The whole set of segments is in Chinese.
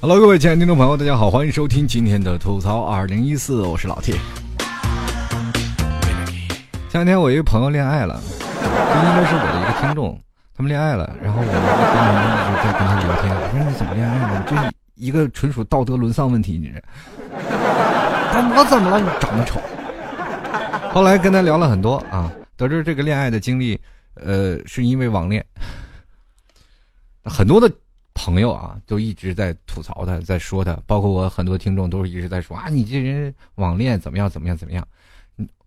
Hello，各位亲爱的听众朋友，大家好，欢迎收听今天的吐槽二零一四，我是老 T。前两天我一个朋友恋爱了，这应该是我的一个听众，们恋爱了，然后我就跟人一直在跟他聊天，我说你怎么恋爱的？就是一个纯属道德沦丧问题，你这。我怎么了？你长得丑。后来跟他聊了很多啊，得知这个恋爱的经历，呃，是因为网恋，很多的。朋友啊，都一直在吐槽他，在说他，包括我很多听众都是一直在说啊，你这人网恋怎么样怎么样怎么样？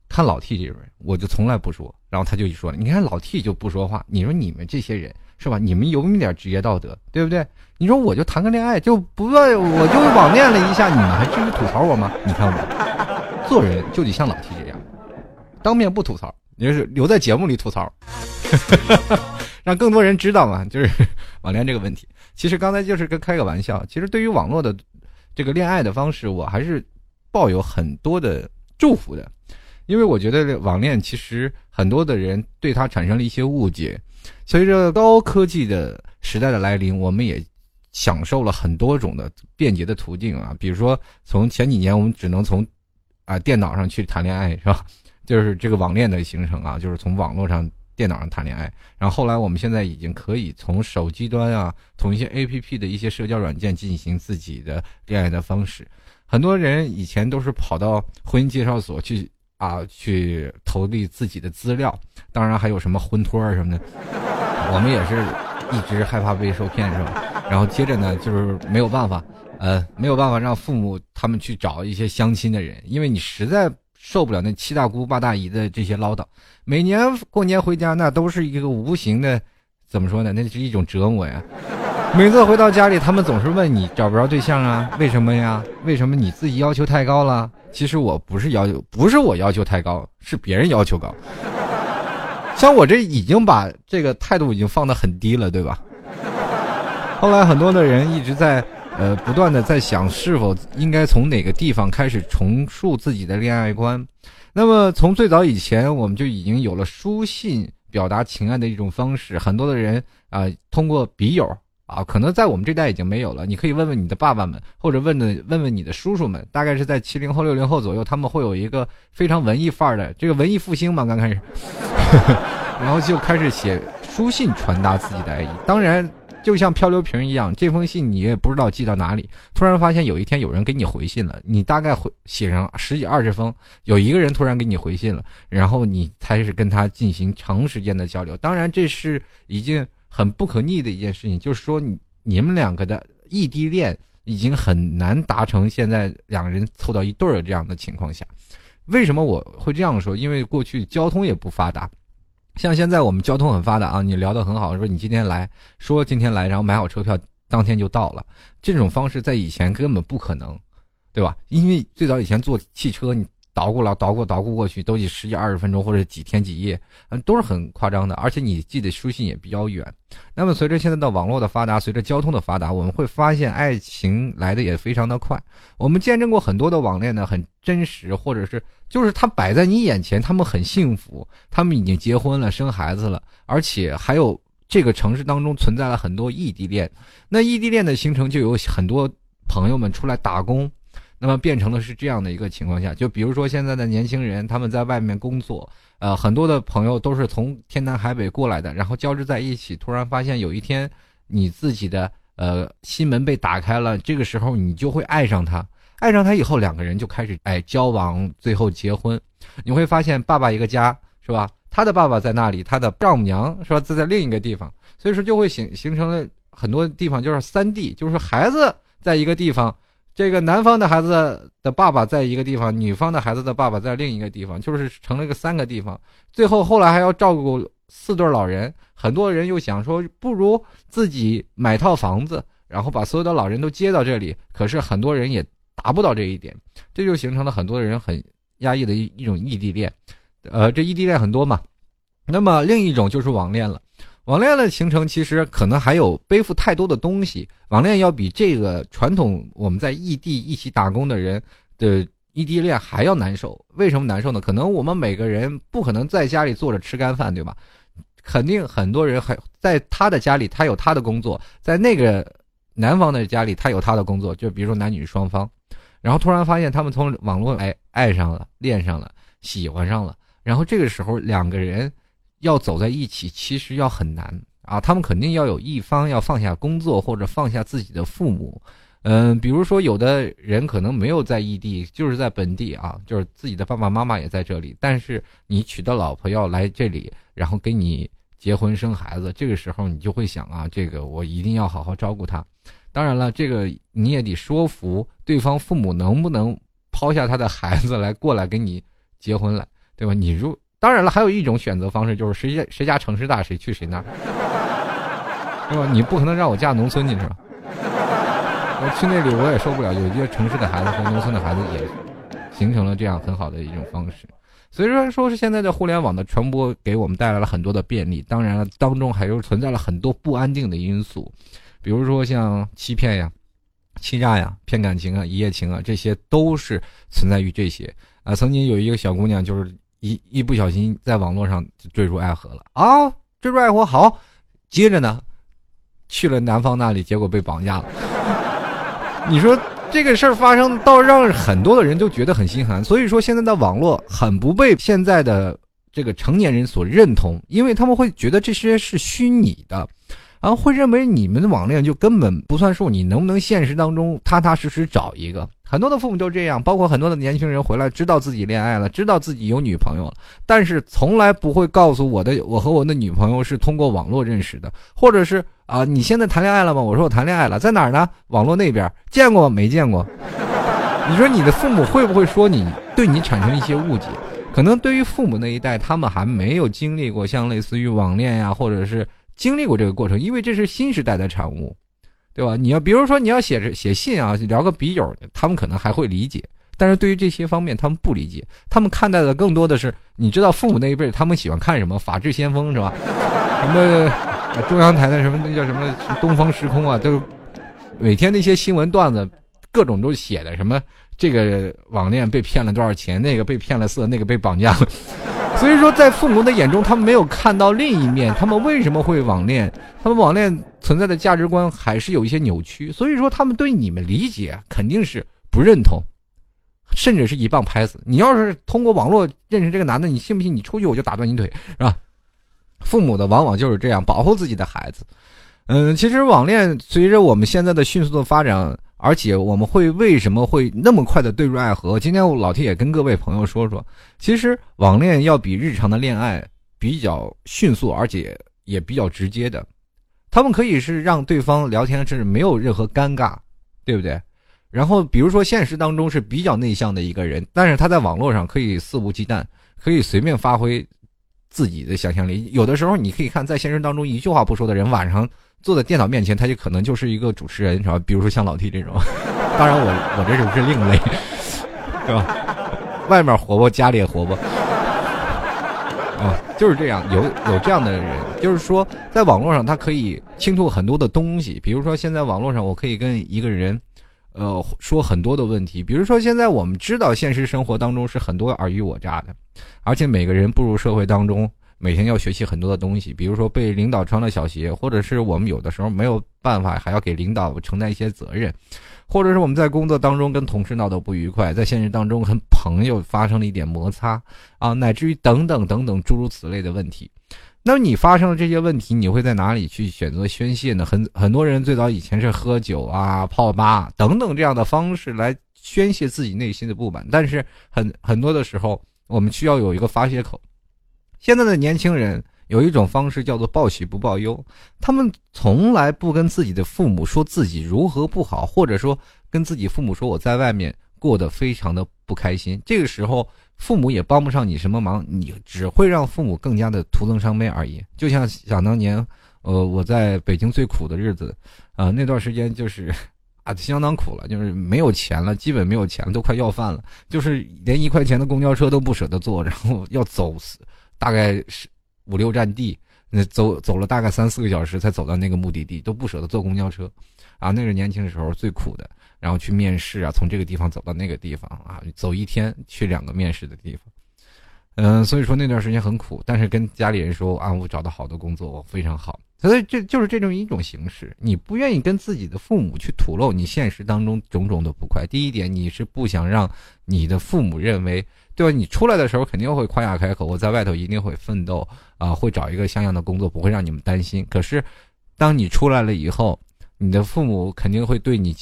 看老 T 这种人，我就从来不说。然后他就一说，你看老 T 就不说话。你说你们这些人是吧？你们有没有点职业道德，对不对？你说我就谈个恋爱就不问，我就网恋了一下，你们还至于吐槽我吗？你看我做人就得像老 T 这样，当面不吐槽，你就是留在节目里吐槽，让更多人知道嘛，就是 网恋这个问题。其实刚才就是跟开个玩笑。其实对于网络的这个恋爱的方式，我还是抱有很多的祝福的，因为我觉得网恋其实很多的人对它产生了一些误解。随着高科技的时代的来临，我们也享受了很多种的便捷的途径啊，比如说从前几年我们只能从啊电脑上去谈恋爱，是吧？就是这个网恋的形成啊，就是从网络上。电脑上谈恋爱，然后后来我们现在已经可以从手机端啊，从一些 A P P 的一些社交软件进行自己的恋爱的方式。很多人以前都是跑到婚姻介绍所去啊，去投递自己的资料，当然还有什么婚托啊什么的。我们也是一直害怕被受骗，是吧？然后接着呢，就是没有办法，呃，没有办法让父母他们去找一些相亲的人，因为你实在。受不了那七大姑八大姨的这些唠叨，每年过年回家那都是一个无形的，怎么说呢？那是一种折磨呀。每次回到家里，他们总是问你找不着对象啊？为什么呀？为什么你自己要求太高了？其实我不是要求，不是我要求太高，是别人要求高。像我这已经把这个态度已经放得很低了，对吧？后来很多的人一直在。呃，不断的在想是否应该从哪个地方开始重塑自己的恋爱观。那么从最早以前，我们就已经有了书信表达情爱的一种方式。很多的人啊，通过笔友啊，可能在我们这代已经没有了。你可以问问你的爸爸们，或者问的问问你的叔叔们，大概是在七零后、六零后左右，他们会有一个非常文艺范儿的这个文艺复兴嘛，刚开始，然后就开始写书信传达自己的爱意。当然。就像漂流瓶一样，这封信你也不知道寄到哪里。突然发现有一天有人给你回信了，你大概回写上十几二十封，有一个人突然给你回信了，然后你开始跟他进行长时间的交流。当然，这是一件很不可逆的一件事情，就是说你你们两个的异地恋已经很难达成现在两个人凑到一对儿这样的情况下。为什么我会这样说？因为过去交通也不发达。像现在我们交通很发达啊，你聊得很好，说你今天来说今天来，然后买好车票，当天就到了。这种方式在以前根本不可能，对吧？因为最早以前坐汽车，你。捣鼓了，捣鼓捣鼓过去都得十几二十分钟，或者几天几夜，嗯，都是很夸张的。而且你寄的书信也比较远。那么随着现在的网络的发达，随着交通的发达，我们会发现爱情来的也非常的快。我们见证过很多的网恋呢，很真实，或者是就是他摆在你眼前，他们很幸福，他们已经结婚了，生孩子了，而且还有这个城市当中存在了很多异地恋。那异地恋的形成，就有很多朋友们出来打工。那么变成了是这样的一个情况下，就比如说现在的年轻人，他们在外面工作，呃，很多的朋友都是从天南海北过来的，然后交织在一起，突然发现有一天，你自己的呃心门被打开了，这个时候你就会爱上他，爱上他以后，两个人就开始哎交往，最后结婚。你会发现，爸爸一个家是吧？他的爸爸在那里，他的丈母娘是吧？在在另一个地方，所以说就会形形成了很多地方就是三地，就是孩子在一个地方。这个男方的孩子的爸爸在一个地方，女方的孩子的爸爸在另一个地方，就是成了个三个地方。最后后来还要照顾四对老人，很多人又想说，不如自己买套房子，然后把所有的老人都接到这里。可是很多人也达不到这一点，这就形成了很多人很压抑的一一种异地恋。呃，这异地恋很多嘛。那么另一种就是网恋了。网恋的形成其实可能还有背负太多的东西，网恋要比这个传统我们在异地一起打工的人的异地恋还要难受。为什么难受呢？可能我们每个人不可能在家里坐着吃干饭，对吧？肯定很多人还在他的家里，他有他的工作，在那个男方的家里，他有他的工作。就比如说男女双方，然后突然发现他们从网络哎爱上了，恋上了，喜欢上了，然后这个时候两个人。要走在一起，其实要很难啊！他们肯定要有一方要放下工作，或者放下自己的父母。嗯，比如说有的人可能没有在异地，就是在本地啊，就是自己的爸爸妈妈也在这里。但是你娶的老婆要来这里，然后给你结婚生孩子，这个时候你就会想啊，这个我一定要好好照顾她。当然了，这个你也得说服对方父母，能不能抛下他的孩子来过来跟你结婚来，对吧？你如当然了，还有一种选择方式，就是谁家谁家城市大，谁去谁那儿，是吧？你不可能让我嫁农村去，是吧？我去那里我也受不了。有些城市的孩子和农村的孩子也形成了这样很好的一种方式。所以说，说是现在的互联网的传播给我们带来了很多的便利，当然了，当中还有存在了很多不安定的因素，比如说像欺骗呀、欺诈呀、骗感情啊、一夜情啊，这些都是存在于这些啊。曾经有一个小姑娘就是。一一不小心在网络上坠入爱河了啊！坠入爱河好，接着呢，去了男方那里，结果被绑架了。你说这个事儿发生，倒让很多的人都觉得很心寒。所以说，现在的网络很不被现在的这个成年人所认同，因为他们会觉得这些是虚拟的。然后会认为你们的网恋就根本不算数，你能不能现实当中踏踏实实找一个？很多的父母都这样，包括很多的年轻人回来知道自己恋爱了，知道自己有女朋友了，但是从来不会告诉我的，我和我的女朋友是通过网络认识的，或者是啊，你现在谈恋爱了吗？我说我谈恋爱了，在哪儿呢？网络那边见过没见过？你说你的父母会不会说你对你产生一些误解？可能对于父母那一代，他们还没有经历过像类似于网恋呀，或者是。经历过这个过程，因为这是新时代的产物，对吧？你要比如说你要写着写信啊，聊个笔友，他们可能还会理解，但是对于这些方面他们不理解，他们看待的更多的是，你知道父母那一辈他们喜欢看什么？法制先锋是吧？什么中央台的什么那叫什么东方时空啊？都每天那些新闻段子，各种都写的什么这个网恋被骗了多少钱，那个被骗了色，那个被绑架。所以说，在父母的眼中，他们没有看到另一面。他们为什么会网恋？他们网恋存在的价值观还是有一些扭曲。所以说，他们对你们理解肯定是不认同，甚至是一棒拍死。你要是通过网络认识这个男的，你信不信？你出去我就打断你腿，是吧？父母的往往就是这样保护自己的孩子。嗯，其实网恋随着我们现在的迅速的发展。而且我们会为什么会那么快的坠入爱河？今天我老铁也跟各位朋友说说，其实网恋要比日常的恋爱比较迅速，而且也比较直接的。他们可以是让对方聊天是没有任何尴尬，对不对？然后比如说现实当中是比较内向的一个人，但是他在网络上可以肆无忌惮，可以随便发挥自己的想象力。有的时候你可以看，在现实当中一句话不说的人，晚上。坐在电脑面前，他就可能就是一个主持人，是吧？比如说像老 T 这种，当然我我这种是另类，对吧？外面活泼，家里也活泼，啊，就是这样。有有这样的人，就是说，在网络上他可以倾吐很多的东西。比如说，现在网络上我可以跟一个人，呃，说很多的问题。比如说，现在我们知道现实生活当中是很多尔虞我诈的，而且每个人步入社会当中。每天要学习很多的东西，比如说被领导穿了小鞋，或者是我们有的时候没有办法，还要给领导承担一些责任，或者是我们在工作当中跟同事闹得不愉快，在现实当中跟朋友发生了一点摩擦啊，乃至于等等等等诸如此类的问题。那么你发生了这些问题，你会在哪里去选择宣泄呢？很很多人最早以前是喝酒啊、泡吧等等这样的方式来宣泄自己内心的不满，但是很很多的时候，我们需要有一个发泄口。现在的年轻人有一种方式叫做报喜不报忧，他们从来不跟自己的父母说自己如何不好，或者说跟自己父母说我在外面过得非常的不开心。这个时候，父母也帮不上你什么忙，你只会让父母更加的徒增伤悲而已。就像想当年，呃，我在北京最苦的日子，啊，那段时间就是 啊，相当苦了，就是没有钱了，基本没有钱了，都快要饭了，就是连一块钱的公交车都不舍得坐，然后要走死。大概是五六站地，那走走了大概三四个小时才走到那个目的地，都不舍得坐公交车，啊，那是年轻的时候最苦的。然后去面试啊，从这个地方走到那个地方啊，走一天去两个面试的地方，嗯，所以说那段时间很苦。但是跟家里人说啊，我找到好的工作，我非常好。所以这就是这种一种形式，你不愿意跟自己的父母去吐露你现实当中种种的不快。第一点，你是不想让你的父母认为，对吧？你出来的时候肯定会夸下海口，我在外头一定会奋斗啊，会找一个像样的工作，不会让你们担心。可是，当你出来了以后，你的父母肯定会对你。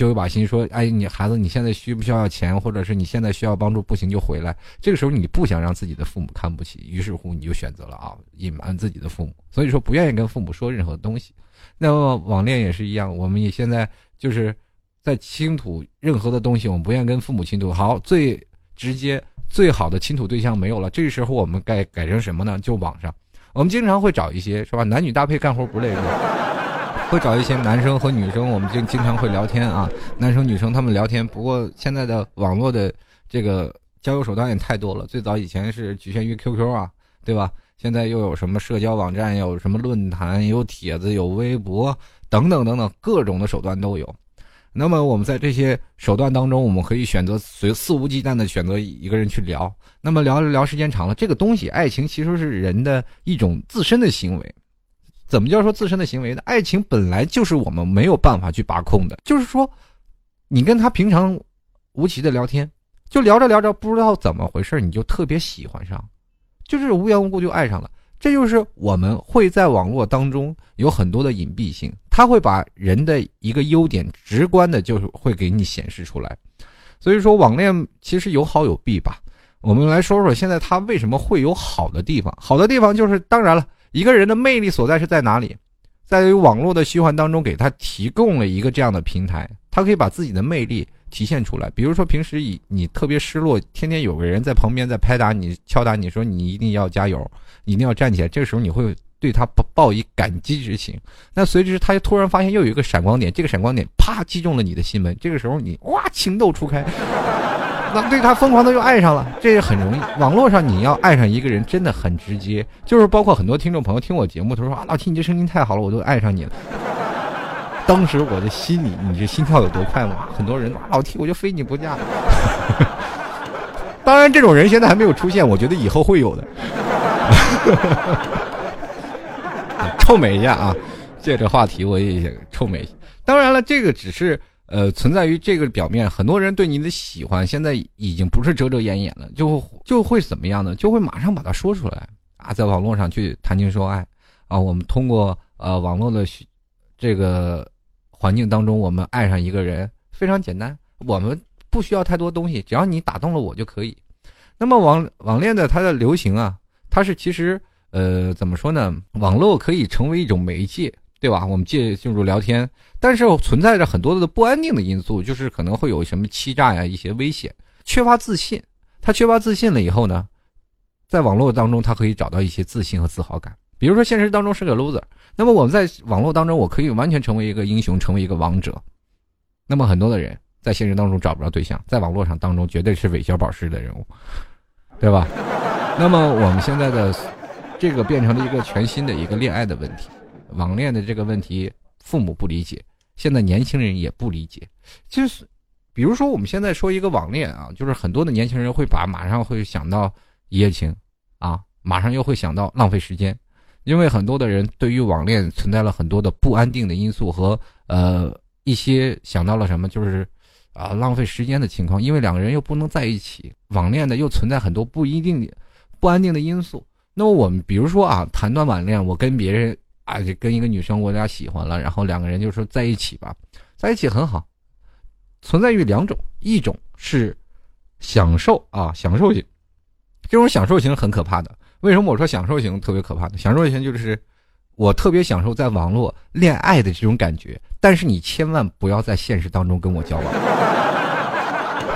就会把心说，哎，你孩子，你现在需不需要钱，或者是你现在需要帮助，不行就回来。这个时候你不想让自己的父母看不起，于是乎你就选择了啊，隐瞒自己的父母，所以说不愿意跟父母说任何东西。那么网恋也是一样，我们也现在就是在倾吐任何的东西，我们不愿意跟父母倾吐。好，最直接最好的倾吐对象没有了，这个时候我们该改成什么呢？就网上，我们经常会找一些是吧，男女搭配干活不累是吧。会找一些男生和女生，我们就经常会聊天啊，男生女生他们聊天。不过现在的网络的这个交友手段也太多了，最早以前是局限于 QQ 啊，对吧？现在又有什么社交网站，有什么论坛，有帖子，有微博等等等等，各种的手段都有。那么我们在这些手段当中，我们可以选择随肆无忌惮的选择一个人去聊。那么聊着聊时间长了，这个东西，爱情其实是人的一种自身的行为。怎么叫说自身的行为呢？爱情本来就是我们没有办法去把控的。就是说，你跟他平常无奇的聊天，就聊着聊着，不知道怎么回事，你就特别喜欢上，就是无缘无故就爱上了。这就是我们会在网络当中有很多的隐蔽性，他会把人的一个优点直观的，就是会给你显示出来。所以说，网恋其实有好有弊吧。我们来说说现在它为什么会有好的地方？好的地方就是，当然了。一个人的魅力所在是在哪里？在于网络的虚幻当中，给他提供了一个这样的平台，他可以把自己的魅力体现出来。比如说，平时以你特别失落，天天有个人在旁边在拍打你、敲打你，说你一定要加油，一定要站起来。这个时候，你会对他抱抱以感激之情。那随之，他突然发现又有一个闪光点，这个闪光点啪击中了你的心门。这个时候，你哇，情窦初开。那对他疯狂的又爱上了，这也很容易。网络上你要爱上一个人真的很直接，就是包括很多听众朋友听我节目，他说啊，老 T 你这声音太好了，我都爱上你了。当时我的心里，你这心跳有多快吗？很多人老 T 我就非你不嫁。当然，这种人现在还没有出现，我觉得以后会有的。臭美一下啊！借这话题，我也臭美。当然了，这个只是。呃，存在于这个表面，很多人对你的喜欢，现在已经不是遮遮掩掩了，就就会怎么样呢？就会马上把它说出来啊，在网络上去谈情说爱啊。我们通过呃网络的这个环境当中，我们爱上一个人非常简单，我们不需要太多东西，只要你打动了我就可以。那么网网恋的它的流行啊，它是其实呃怎么说呢？网络可以成为一种媒介。对吧？我们借进入聊天，但是存在着很多的不安定的因素，就是可能会有什么欺诈呀，一些危险，缺乏自信。他缺乏自信了以后呢，在网络当中，他可以找到一些自信和自豪感。比如说，现实当中是个 loser，那么我们在网络当中，我可以完全成为一个英雄，成为一个王者。那么很多的人在现实当中找不着对象，在网络上当中绝对是韦小宝式的人物，对吧？那么我们现在的这个变成了一个全新的一个恋爱的问题。网恋的这个问题，父母不理解，现在年轻人也不理解。就是，比如说我们现在说一个网恋啊，就是很多的年轻人会把马上会想到一夜情，啊，马上又会想到浪费时间，因为很多的人对于网恋存在了很多的不安定的因素和呃一些想到了什么，就是啊浪费时间的情况，因为两个人又不能在一起，网恋的又存在很多不一定不安定的因素。那么我们比如说啊，谈段网恋，我跟别人。啊，就跟一个女生，我俩喜欢了，然后两个人就说在一起吧，在一起很好。存在于两种，一种是享受啊，享受型，这种享受型很可怕的。为什么我说享受型特别可怕呢？享受型就是我特别享受在网络恋爱的这种感觉，但是你千万不要在现实当中跟我交往。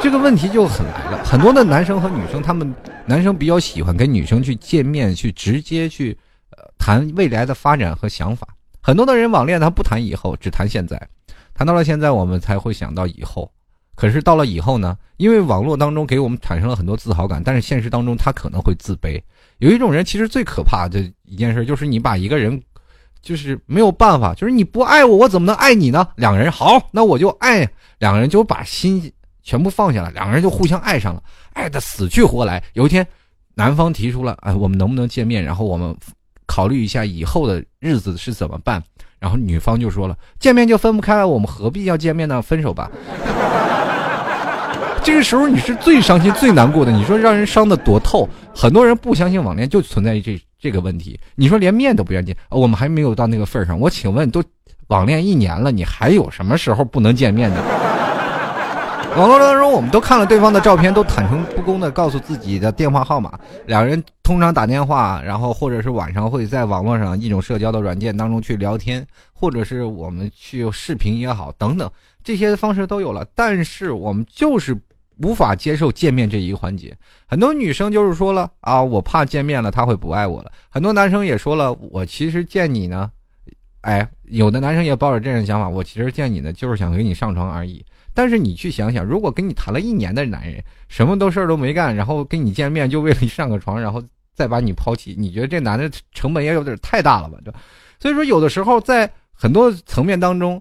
这个问题就很来了，很多的男生和女生，他们男生比较喜欢跟女生去见面，去直接去。谈未来的发展和想法，很多的人网恋他不谈以后，只谈现在，谈到了现在，我们才会想到以后。可是到了以后呢，因为网络当中给我们产生了很多自豪感，但是现实当中他可能会自卑。有一种人其实最可怕的一件事就是你把一个人，就是没有办法，就是你不爱我，我怎么能爱你呢？两个人好，那我就爱，两个人就把心全部放下了，两个人就互相爱上了，爱的死去活来。有一天，男方提出了，哎，我们能不能见面？然后我们考虑一下以后的日子是怎么办。然后女方就说了，见面就分不开了，我们何必要见面呢？分手吧。这个时候你是最伤心、最难过的。你说让人伤的多透，很多人不相信网恋，就存在于这这个问题。你说连面都不愿意见，我们还没有到那个份上。我请问，都网恋一年了，你还有什么时候不能见面的？网络当中，我们都看了对方的照片，都坦诚不公的告诉自己的电话号码。两人通常打电话，然后或者是晚上会在网络上一种社交的软件当中去聊天，或者是我们去视频也好，等等这些方式都有了。但是我们就是。无法接受见面这一个环节，很多女生就是说了啊，我怕见面了他会不爱我了。很多男生也说了，我其实见你呢，哎，有的男生也抱着这样的想法，我其实见你呢就是想跟你上床而已。但是你去想想，如果跟你谈了一年的男人，什么都事儿都没干，然后跟你见面就为了上个床，然后再把你抛弃，你觉得这男的成本也有点太大了吧？对吧？所以说，有的时候在很多层面当中，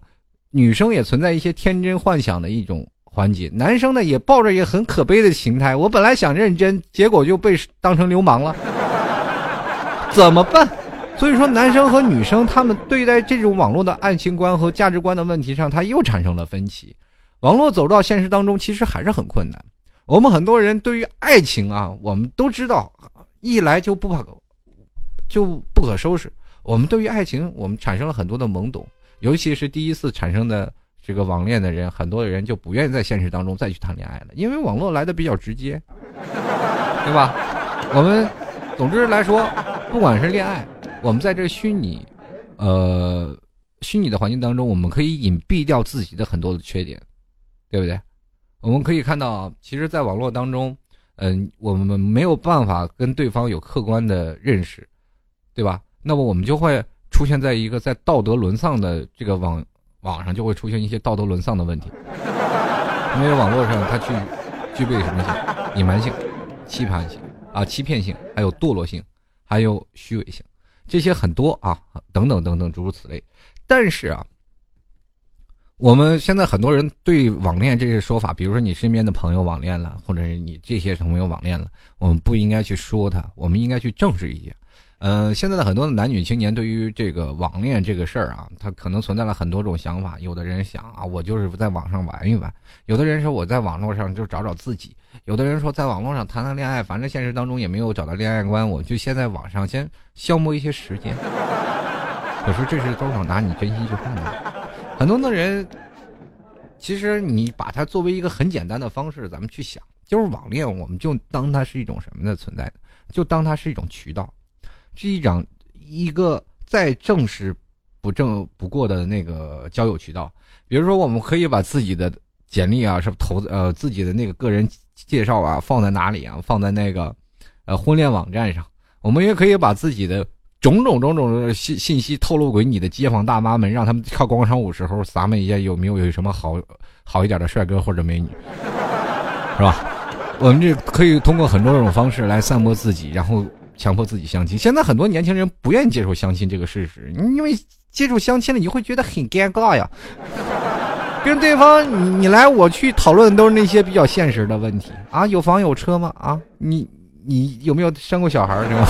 女生也存在一些天真幻想的一种。环节，男生呢也抱着一个很可悲的心态。我本来想认真，结果就被当成流氓了，怎么办？所以说，男生和女生他们对待这种网络的爱情观和价值观的问题上，他又产生了分歧。网络走到现实当中，其实还是很困难。我们很多人对于爱情啊，我们都知道，一来就不可就不可收拾。我们对于爱情，我们产生了很多的懵懂，尤其是第一次产生的。这个网恋的人，很多的人就不愿意在现实当中再去谈恋爱了，因为网络来的比较直接，对吧？我们总之来说，不管是恋爱，我们在这虚拟，呃，虚拟的环境当中，我们可以隐蔽掉自己的很多的缺点，对不对？我们可以看到，其实，在网络当中，嗯，我们没有办法跟对方有客观的认识，对吧？那么我们就会出现在一个在道德沦丧的这个网。网上就会出现一些道德沦丧的问题，因为网络上它具具备什么性？隐瞒性、欺骗性啊、欺骗性，还有堕落性，还有虚伪性，这些很多啊，等等等等诸如此类。但是啊，我们现在很多人对网恋这些说法，比如说你身边的朋友网恋了，或者是你这些朋友网恋了，我们不应该去说他，我们应该去正视一下。嗯，现在的很多的男女青年对于这个网恋这个事儿啊，他可能存在了很多种想法。有的人想啊，我就是在网上玩一玩；有的人说我在网络上就找找自己；有的人说在网络上谈谈恋爱，反正现实当中也没有找到恋爱观，我就先在网上先消磨一些时间。可是这是多少拿你真心去换的？很多的人，其实你把它作为一个很简单的方式，咱们去想，就是网恋，我们就当它是一种什么的存在就当它是一种渠道。是一张一个再正式不正不过的那个交友渠道，比如说，我们可以把自己的简历啊，是投呃自己的那个个人介绍啊，放在哪里啊？放在那个呃婚恋网站上。我们也可以把自己的种种种种信信息透露给你的街坊大妈们，让他们跳广场舞时候，咱们一下有没有有什么好好一点的帅哥或者美女，是吧？我们这可以通过很多种方式来散播自己，然后。强迫自己相亲，现在很多年轻人不愿意接受相亲这个事实，因为接触相亲了，你会觉得很尴尬呀。跟对方你你来我去讨论的都是那些比较现实的问题啊，有房有车吗？啊，你你有没有生过小孩是吧？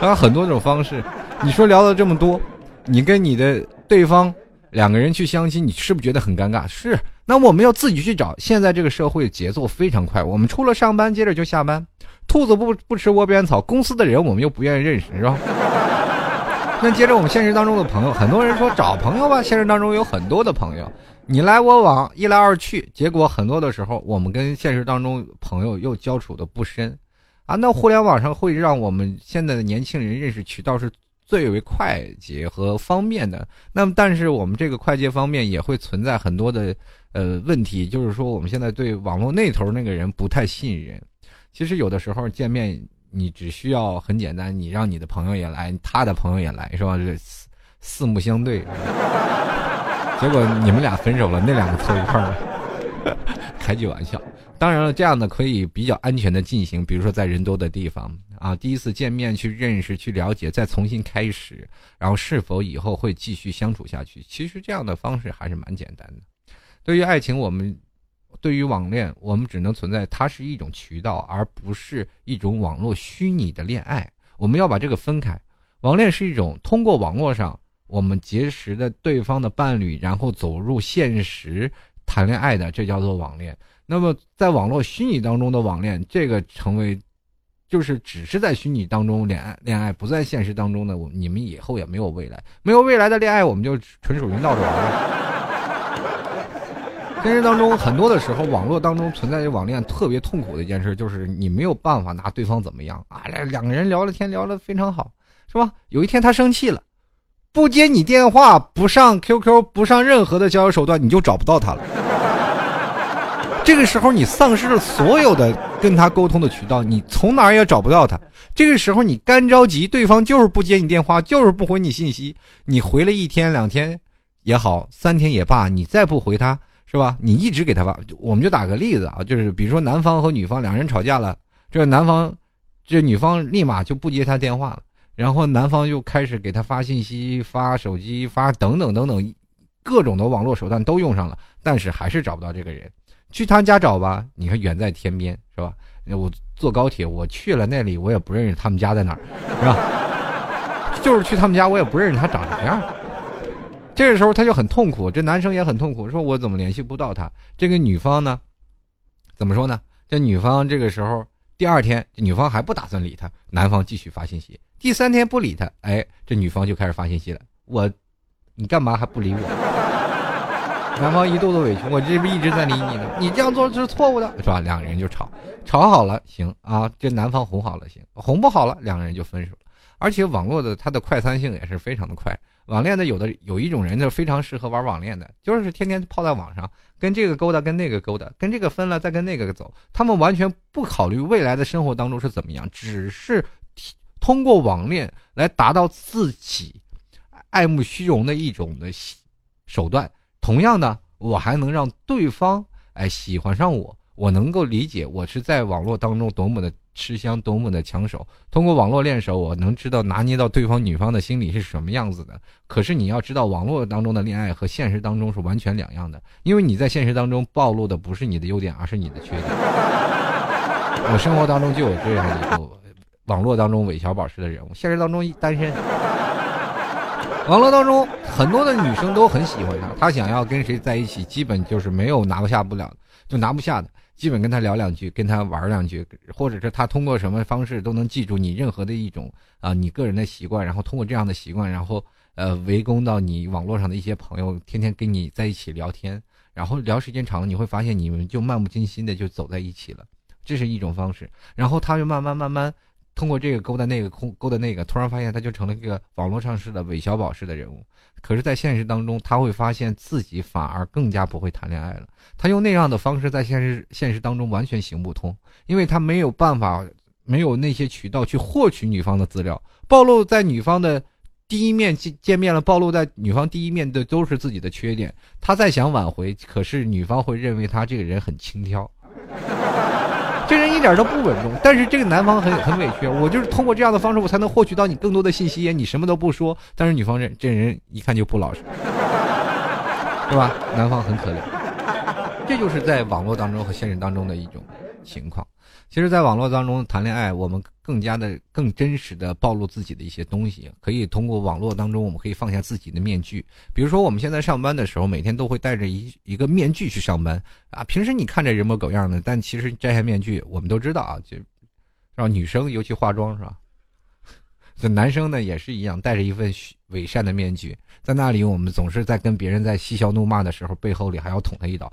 啊，很多种方式，你说聊了这么多，你跟你的对方两个人去相亲，你是不是觉得很尴尬？是，那我们要自己去找。现在这个社会节奏非常快，我们除了上班，接着就下班。兔子不不吃窝边草，公司的人我们又不愿意认识，是吧？那接着我们现实当中的朋友，很多人说找朋友吧，现实当中有很多的朋友，你来我往，一来二去，结果很多的时候，我们跟现实当中朋友又交处的不深，啊，那互联网上会让我们现在的年轻人认识渠道是最为快捷和方便的，那么但是我们这个快捷方面也会存在很多的呃问题，就是说我们现在对网络那头那个人不太信任。其实有的时候见面，你只需要很简单，你让你的朋友也来，他的朋友也来，是吧？这四四目相对，结果你们俩分手了，那两个凑一块儿了。开句玩笑。当然了，这样的可以比较安全的进行，比如说在人多的地方啊，第一次见面去认识、去了解，再重新开始，然后是否以后会继续相处下去？其实这样的方式还是蛮简单的。对于爱情，我们对于网恋，我们只能存在它是一种渠道，而不是一种网络虚拟的恋爱。我们要把这个分开。网恋是一种通过网络上我们结识的对方的伴侣，然后走入现实谈恋爱的，这叫做网恋。那么，在网络虚拟当中的网恋，这个成为，就是只是在虚拟当中恋爱，恋爱不在现实当中的，我你们以后也没有未来，没有未来的恋爱，我们就纯属云道着玩了。现实当中，很多的时候，网络当中存在着网恋特别痛苦的一件事，就是你没有办法拿对方怎么样啊？两个人聊了天，聊得非常好，是吧？有一天他生气了，不接你电话，不上 QQ，不上任何的交友手段，你就找不到他了。这个时候，你丧失了所有的跟他沟通的渠道，你从哪儿也找不到他。这个时候，你干着急，对方就是不接你电话，就是不回你信息。你回了一天两天也好，三天也罢，你再不回他，是吧？你一直给他发。我们就打个例子啊，就是比如说男方和女方两人吵架了，这男方，这女方立马就不接他电话了，然后男方就开始给他发信息、发手机、发等等等等，各种的网络手段都用上了，但是还是找不到这个人。去他家找吧，你看远在天边，是吧？我坐高铁，我去了那里，我也不认识他们家在哪儿，是吧？就是去他们家，我也不认识他长什么样。这个时候他就很痛苦，这男生也很痛苦，说我怎么联系不到他？这个女方呢，怎么说呢？这女方这个时候，第二天女方还不打算理他，男方继续发信息。第三天不理他，哎，这女方就开始发信息了，我，你干嘛还不理我？男方一肚子委屈，我这不一直在理你呢，你这样做是错误的，是吧？两个人就吵，吵好了行啊，这男方哄好了行，哄不好了，两个人就分手了。而且网络的它的快餐性也是非常的快，网恋的有的有一种人就非常适合玩网恋的，就是天天泡在网上，跟这个勾搭，跟那个勾搭，跟这个分了再跟那个走，他们完全不考虑未来的生活当中是怎么样，只是通过网恋来达到自己爱慕虚荣的一种的手段。同样的，我还能让对方哎喜欢上我，我能够理解我是在网络当中多么的吃香，多么的抢手。通过网络练手，我能知道拿捏到对方女方的心理是什么样子的。可是你要知道，网络当中的恋爱和现实当中是完全两样的，因为你在现实当中暴露的不是你的优点，而是你的缺点。我生活当中就有这样一个网络当中韦小宝式的人物，现实当中单身。网络当中很多的女生都很喜欢他，他想要跟谁在一起，基本就是没有拿不下不了，就拿不下的，基本跟他聊两句，跟他玩两句，或者是他通过什么方式都能记住你任何的一种啊你个人的习惯，然后通过这样的习惯，然后呃围攻到你网络上的一些朋友，天天跟你在一起聊天，然后聊时间长了，你会发现你们就漫不经心的就走在一起了，这是一种方式，然后他就慢慢慢慢。通过这个勾搭那个，勾勾搭那个，突然发现他就成了一个网络上式的韦小宝式的人物。可是，在现实当中，他会发现自己反而更加不会谈恋爱了。他用那样的方式在现实现实当中完全行不通，因为他没有办法，没有那些渠道去获取女方的资料，暴露在女方的第一面见见面了，暴露在女方第一面的都是自己的缺点。他再想挽回，可是女方会认为他这个人很轻佻。这人一点都不稳重，但是这个男方很很委屈，我就是通过这样的方式，我才能获取到你更多的信息。你什么都不说，但是女方这这人一看就不老实，是吧？男方很可怜，这就是在网络当中和现实当中的一种情况。其实，在网络当中谈恋爱，我们更加的、更真实的暴露自己的一些东西。可以通过网络当中，我们可以放下自己的面具。比如说，我们现在上班的时候，每天都会戴着一一个面具去上班啊。平时你看着人模狗样的，但其实摘下面具，我们都知道啊，就让女生尤其化妆是吧？这男生呢也是一样，戴着一份伪善的面具，在那里我们总是在跟别人在嬉笑怒骂的时候，背后里还要捅他一刀。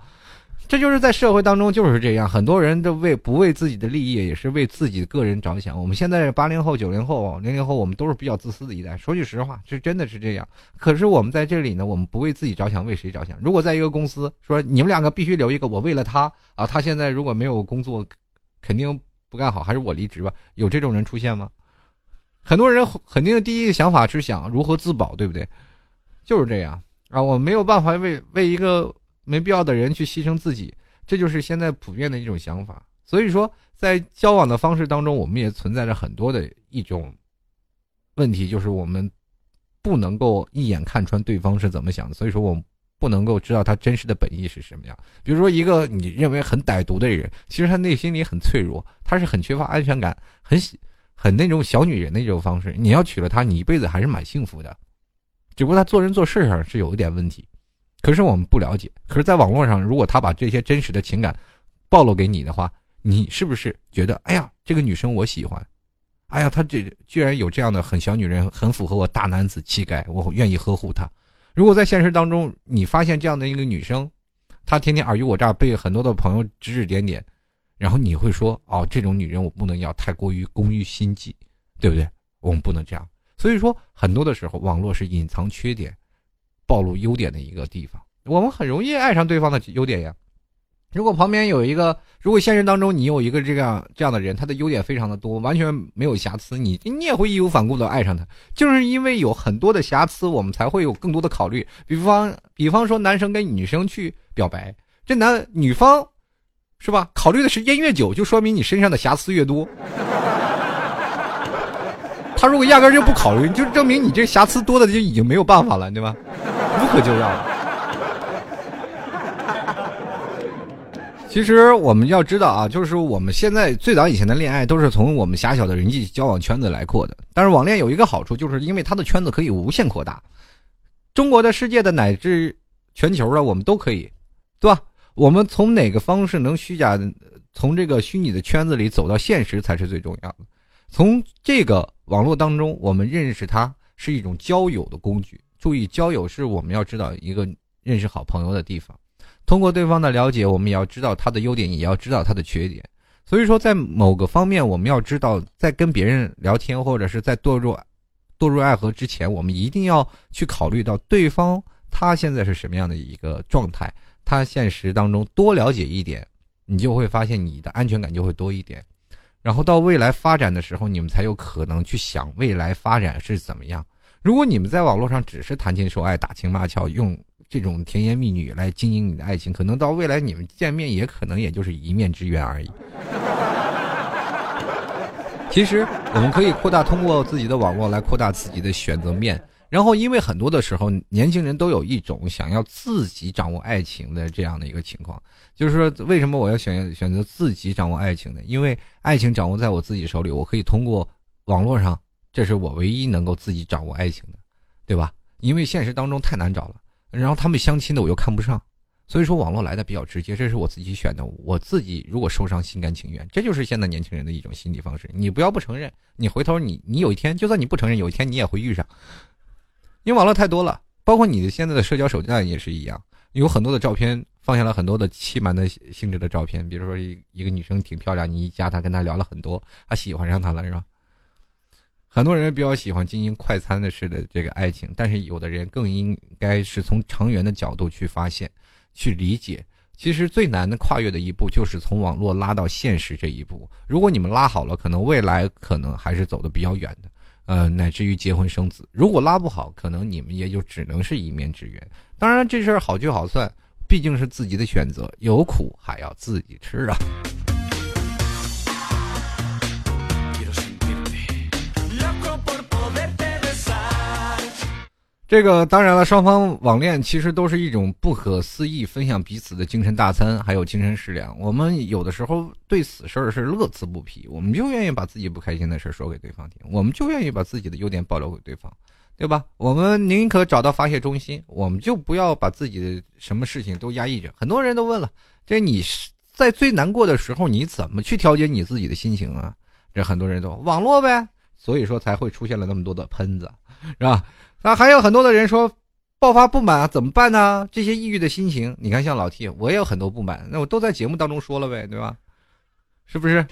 这就是在社会当中就是这样，很多人都为不为自己的利益，也是为自己个人着想。我们现在八零后、九零后、零零后，我们都是比较自私的一代。说句实话，是真的是这样。可是我们在这里呢，我们不为自己着想，为谁着想？如果在一个公司说你们两个必须留一个，我为了他啊，他现在如果没有工作，肯定不干好，还是我离职吧？有这种人出现吗？很多人肯定第一个想法是想如何自保，对不对？就是这样啊，我没有办法为为一个。没必要的人去牺牲自己，这就是现在普遍的一种想法。所以说，在交往的方式当中，我们也存在着很多的一种问题，就是我们不能够一眼看穿对方是怎么想的。所以说，我们不能够知道他真实的本意是什么样。比如说，一个你认为很歹毒的人，其实他内心里很脆弱，他是很缺乏安全感，很很那种小女人的一种方式。你要娶了她，你一辈子还是蛮幸福的。只不过他做人做事上是有一点问题，可是我们不了解。可是，在网络上，如果他把这些真实的情感暴露给你的话，你是不是觉得，哎呀，这个女生我喜欢，哎呀，她这居然有这样的很小女人，很符合我大男子气概，我愿意呵护她。如果在现实当中，你发现这样的一个女生，她天天尔虞我诈，被很多的朋友指指点点，然后你会说，哦，这种女人我不能要，太过于攻于心计，对不对？我们不能这样。所以说，很多的时候，网络是隐藏缺点、暴露优点的一个地方。我们很容易爱上对方的优点呀。如果旁边有一个，如果现实当中你有一个这样这样的人，他的优点非常的多，完全没有瑕疵，你你也会义无反顾的爱上他。就是因为有很多的瑕疵，我们才会有更多的考虑。比方，比方说，男生跟女生去表白，这男女方，是吧？考虑的时间越久，就说明你身上的瑕疵越多。他如果压根就不考虑，就证明你这瑕疵多的就已经没有办法了，对吧？无可救药了。其实我们要知道啊，就是我们现在最早以前的恋爱都是从我们狭小的人际交往圈子来扩的。但是网恋有一个好处，就是因为它的圈子可以无限扩大，中国的、世界的乃至全球的，我们都可以，对吧？我们从哪个方式能虚假，从这个虚拟的圈子里走到现实才是最重要的。从这个。网络当中，我们认识他是一种交友的工具。注意，交友是我们要知道一个认识好朋友的地方。通过对方的了解，我们也要知道他的优点，也要知道他的缺点。所以说，在某个方面，我们要知道，在跟别人聊天或者是在堕入堕入爱河之前，我们一定要去考虑到对方他现在是什么样的一个状态。他现实当中多了解一点，你就会发现你的安全感就会多一点。然后到未来发展的时候，你们才有可能去想未来发展是怎么样。如果你们在网络上只是谈情说爱、打情骂俏，用这种甜言蜜语来经营你的爱情，可能到未来你们见面也可能也就是一面之缘而已。其实我们可以扩大通过自己的网络来扩大自己的选择面。然后，因为很多的时候，年轻人都有一种想要自己掌握爱情的这样的一个情况，就是说，为什么我要选选择自己掌握爱情呢？因为爱情掌握在我自己手里，我可以通过网络上，这是我唯一能够自己掌握爱情的，对吧？因为现实当中太难找了，然后他们相亲的我又看不上，所以说网络来的比较直接，这是我自己选的。我自己如果受伤，心甘情愿，这就是现在年轻人的一种心理方式。你不要不承认，你回头你你有一天，就算你不承认，有一天你也会遇上。因为网络太多了，包括你的现在的社交手段也是一样，有很多的照片放下了很多的欺瞒的性质的照片，比如说一一个女生挺漂亮，你一加她，跟她聊了很多，她喜欢上她了，是吧？很多人比较喜欢经营快餐的式的这个爱情，但是有的人更应该是从长远的角度去发现、去理解。其实最难的跨越的一步，就是从网络拉到现实这一步。如果你们拉好了，可能未来可能还是走的比较远的。呃，乃至于结婚生子，如果拉不好，可能你们也就只能是一面之缘。当然，这事儿好聚好散，毕竟是自己的选择，有苦还要自己吃啊。这个当然了，双方网恋其实都是一种不可思议分享彼此的精神大餐，还有精神食粮。我们有的时候对此事儿是乐此不疲，我们就愿意把自己不开心的事儿说给对方听，我们就愿意把自己的优点暴露给对方，对吧？我们宁可找到发泄中心，我们就不要把自己的什么事情都压抑着。很多人都问了，这你在最难过的时候，你怎么去调节你自己的心情啊？这很多人都网络呗，所以说才会出现了那么多的喷子，是吧？那还有很多的人说，爆发不满啊怎么办呢？这些抑郁的心情，你看像老 T，我也有很多不满，那我都在节目当中说了呗，对吧？是不是？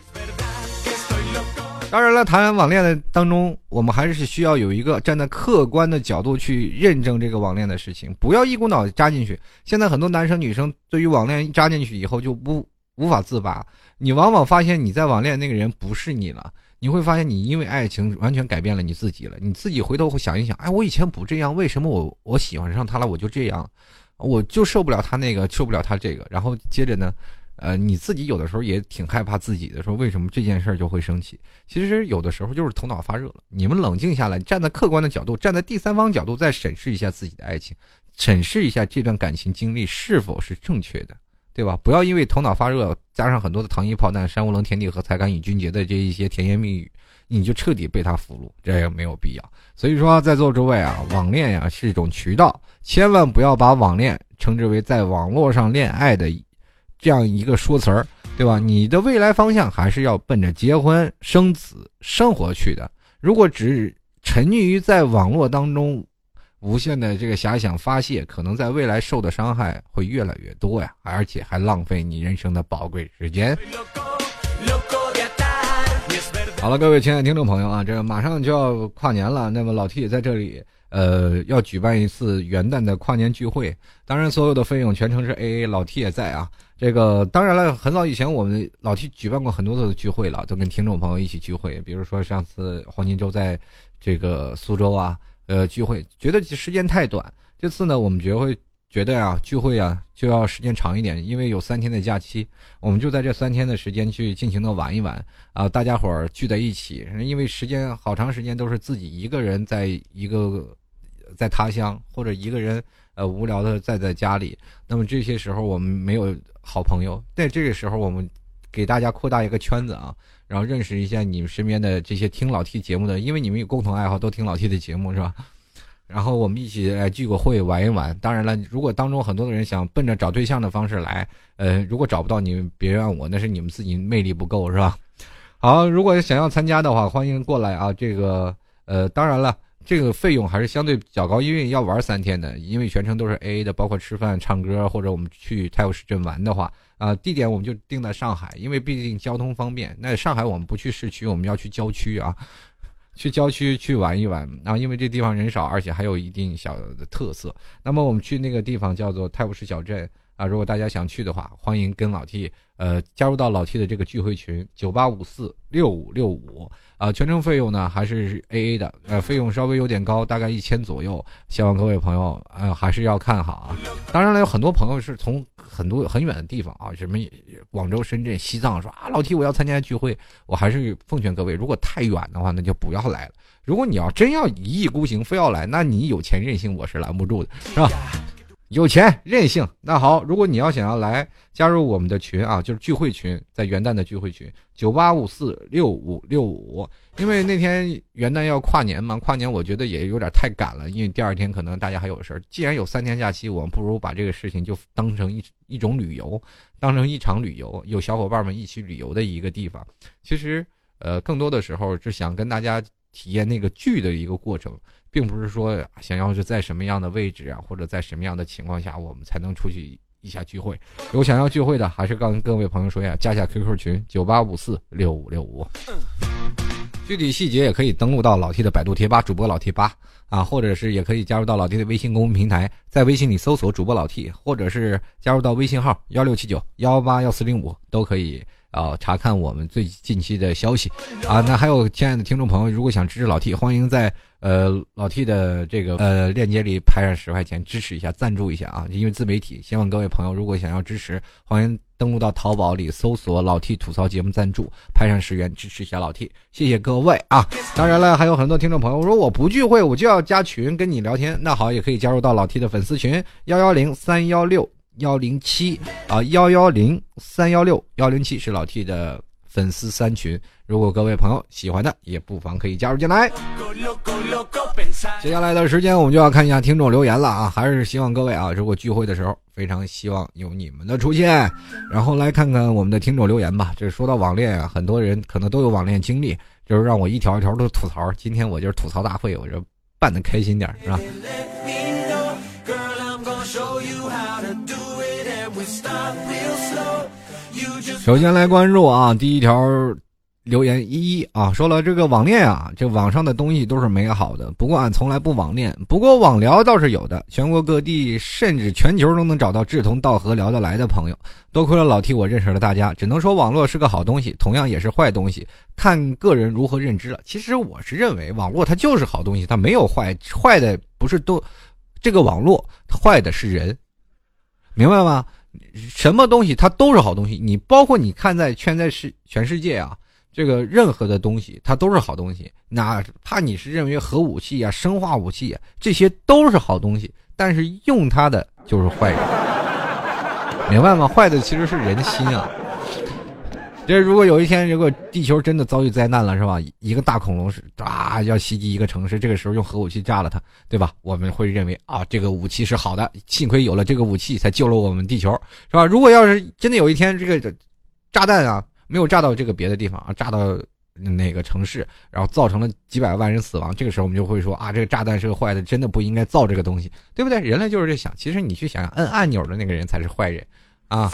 当然了，谈网恋的当中，我们还是需要有一个站在客观的角度去认证这个网恋的事情，不要一股脑扎进去。现在很多男生女生对于网恋扎进去以后就不无法自拔，你往往发现你在网恋那个人不是你了。你会发现，你因为爱情完全改变了你自己了。你自己回头会想一想，哎，我以前不这样，为什么我我喜欢上他了，我就这样，我就受不了他那个，受不了他这个。然后接着呢，呃，你自己有的时候也挺害怕自己的，说为什么这件事就会生气？其实有的时候就是头脑发热了。你们冷静下来，站在客观的角度，站在第三方角度，再审视一下自己的爱情，审视一下这段感情经历是否是正确的，对吧？不要因为头脑发热，加上很多的糖衣炮弹、山无棱天地和才敢与君绝的这一些甜言蜜语，你就彻底被他俘虏，这也没有必要。所以说，在座诸位啊，网恋呀是一种渠道，千万不要把网恋称之为在网络上恋爱的。这样一个说辞儿，对吧？你的未来方向还是要奔着结婚生子生活去的。如果只沉溺于在网络当中无限的这个遐想发泄，可能在未来受的伤害会越来越多呀，而且还浪费你人生的宝贵时间。好了，各位亲爱的听众朋友啊，这马上就要跨年了，那么老 T 也在这里。呃，要举办一次元旦的跨年聚会，当然所有的费用全程是 A A，老 T 也在啊。这个当然了，很早以前我们老 T 举办过很多次的聚会了，都跟听众朋友一起聚会。比如说上次黄金周在这个苏州啊，呃，聚会觉得时间太短，这次呢，我们觉会觉得呀，聚会啊就要时间长一点，因为有三天的假期，我们就在这三天的时间去尽情的玩一玩啊，大家伙儿聚在一起，因为时间好长时间都是自己一个人在一个。在他乡或者一个人，呃，无聊的在在家里，那么这些时候我们没有好朋友，在这个时候我们给大家扩大一个圈子啊，然后认识一下你们身边的这些听老 T 节目的，因为你们有共同爱好，都听老 T 的节目是吧？然后我们一起来聚个会玩一玩。当然了，如果当中很多的人想奔着找对象的方式来，呃，如果找不到你们，别怨我，那是你们自己魅力不够是吧？好，如果想要参加的话，欢迎过来啊。这个，呃，当然了。这个费用还是相对较高，因为要玩三天的，因为全程都是 A A 的，包括吃饭、唱歌，或者我们去泰晤士镇玩的话，啊，地点我们就定在上海，因为毕竟交通方便。那上海我们不去市区，我们要去郊区啊，去郊区去玩一玩。啊因为这地方人少，而且还有一定小的特色。那么我们去那个地方叫做泰晤士小镇啊，如果大家想去的话，欢迎跟老 T 呃加入到老 T 的这个聚会群九八五四六五六五。啊，全程费用呢还是 A A 的，呃，费用稍微有点高，大概一千左右。希望各位朋友，呃，还是要看好啊。当然了，有很多朋友是从很多很远的地方啊，什么广州、深圳、西藏，说啊，老 T 我要参加聚会。我还是奉劝各位，如果太远的话，那就不要来了。如果你要真要一意孤行，非要来，那你有钱任性，我是拦不住的，是吧？有钱任性，那好，如果你要想要来加入我们的群啊，就是聚会群，在元旦的聚会群九八五四六五六五，因为那天元旦要跨年嘛，跨年我觉得也有点太赶了，因为第二天可能大家还有事儿。既然有三天假期，我们不如把这个事情就当成一一种旅游，当成一场旅游，有小伙伴们一起旅游的一个地方。其实，呃，更多的时候是想跟大家体验那个聚的一个过程。并不是说想要是在什么样的位置啊，或者在什么样的情况下，我们才能出去一下聚会。有想要聚会的，还是跟各位朋友说呀，加一下 QQ 群九八五四六五六五。具体细节也可以登录到老 T 的百度贴吧，主播老 T 八啊，或者是也可以加入到老 T 的微信公众平台，在微信里搜索主播老 T，或者是加入到微信号幺六七九幺八幺四零五都可以。啊，查看我们最近期的消息啊！那还有亲爱的听众朋友，如果想支持老 T，欢迎在呃老 T 的这个呃链接里拍上十块钱支持一下，赞助一下啊！因为自媒体，希望各位朋友如果想要支持，欢迎登录到淘宝里搜索“老 T 吐槽节目赞助”，拍上十元支持一下老 T，谢谢各位啊！当然了，还有很多听众朋友说我不聚会，我就要加群跟你聊天，那好，也可以加入到老 T 的粉丝群幺幺零三幺六。幺零七啊，幺幺零三幺六幺零七是老 T 的粉丝三群，如果各位朋友喜欢的，也不妨可以加入进来。接下来的时间，我们就要看一下听众留言了啊，还是希望各位啊，如果聚会的时候，非常希望有你们的出现。然后来看看我们的听众留言吧。这说到网恋啊，很多人可能都有网恋经历，就是让我一条一条的吐槽。今天我就是吐槽大会，我就办的开心点是吧？首先来关注啊，第一条留言一一啊，说了这个网恋啊，这网上的东西都是美好的，不过俺从来不网恋，不过网聊倒是有的，全国各地甚至全球都能找到志同道合、聊得来的朋友。多亏了老 T，我认识了大家，只能说网络是个好东西，同样也是坏东西，看个人如何认知了。其实我是认为网络它就是好东西，它没有坏，坏的不是都这个网络，坏的是人，明白吗？什么东西它都是好东西。你包括你看在圈在世全世界啊，这个任何的东西它都是好东西，哪怕你是认为核武器啊、生化武器啊，这些都是好东西，但是用它的就是坏人，明白吗？坏的其实是人心啊。这如果有一天，如果地球真的遭遇灾难了，是吧？一个大恐龙是啊，要袭击一个城市，这个时候用核武器炸了它，对吧？我们会认为啊，这个武器是好的，幸亏有了这个武器，才救了我们地球，是吧？如果要是真的有一天这个炸弹啊没有炸到这个别的地方啊，炸到哪个城市，然后造成了几百万人死亡，这个时候我们就会说啊，这个炸弹是个坏的，真的不应该造这个东西，对不对？人类就是这想，其实你去想想，摁按钮的那个人才是坏人啊。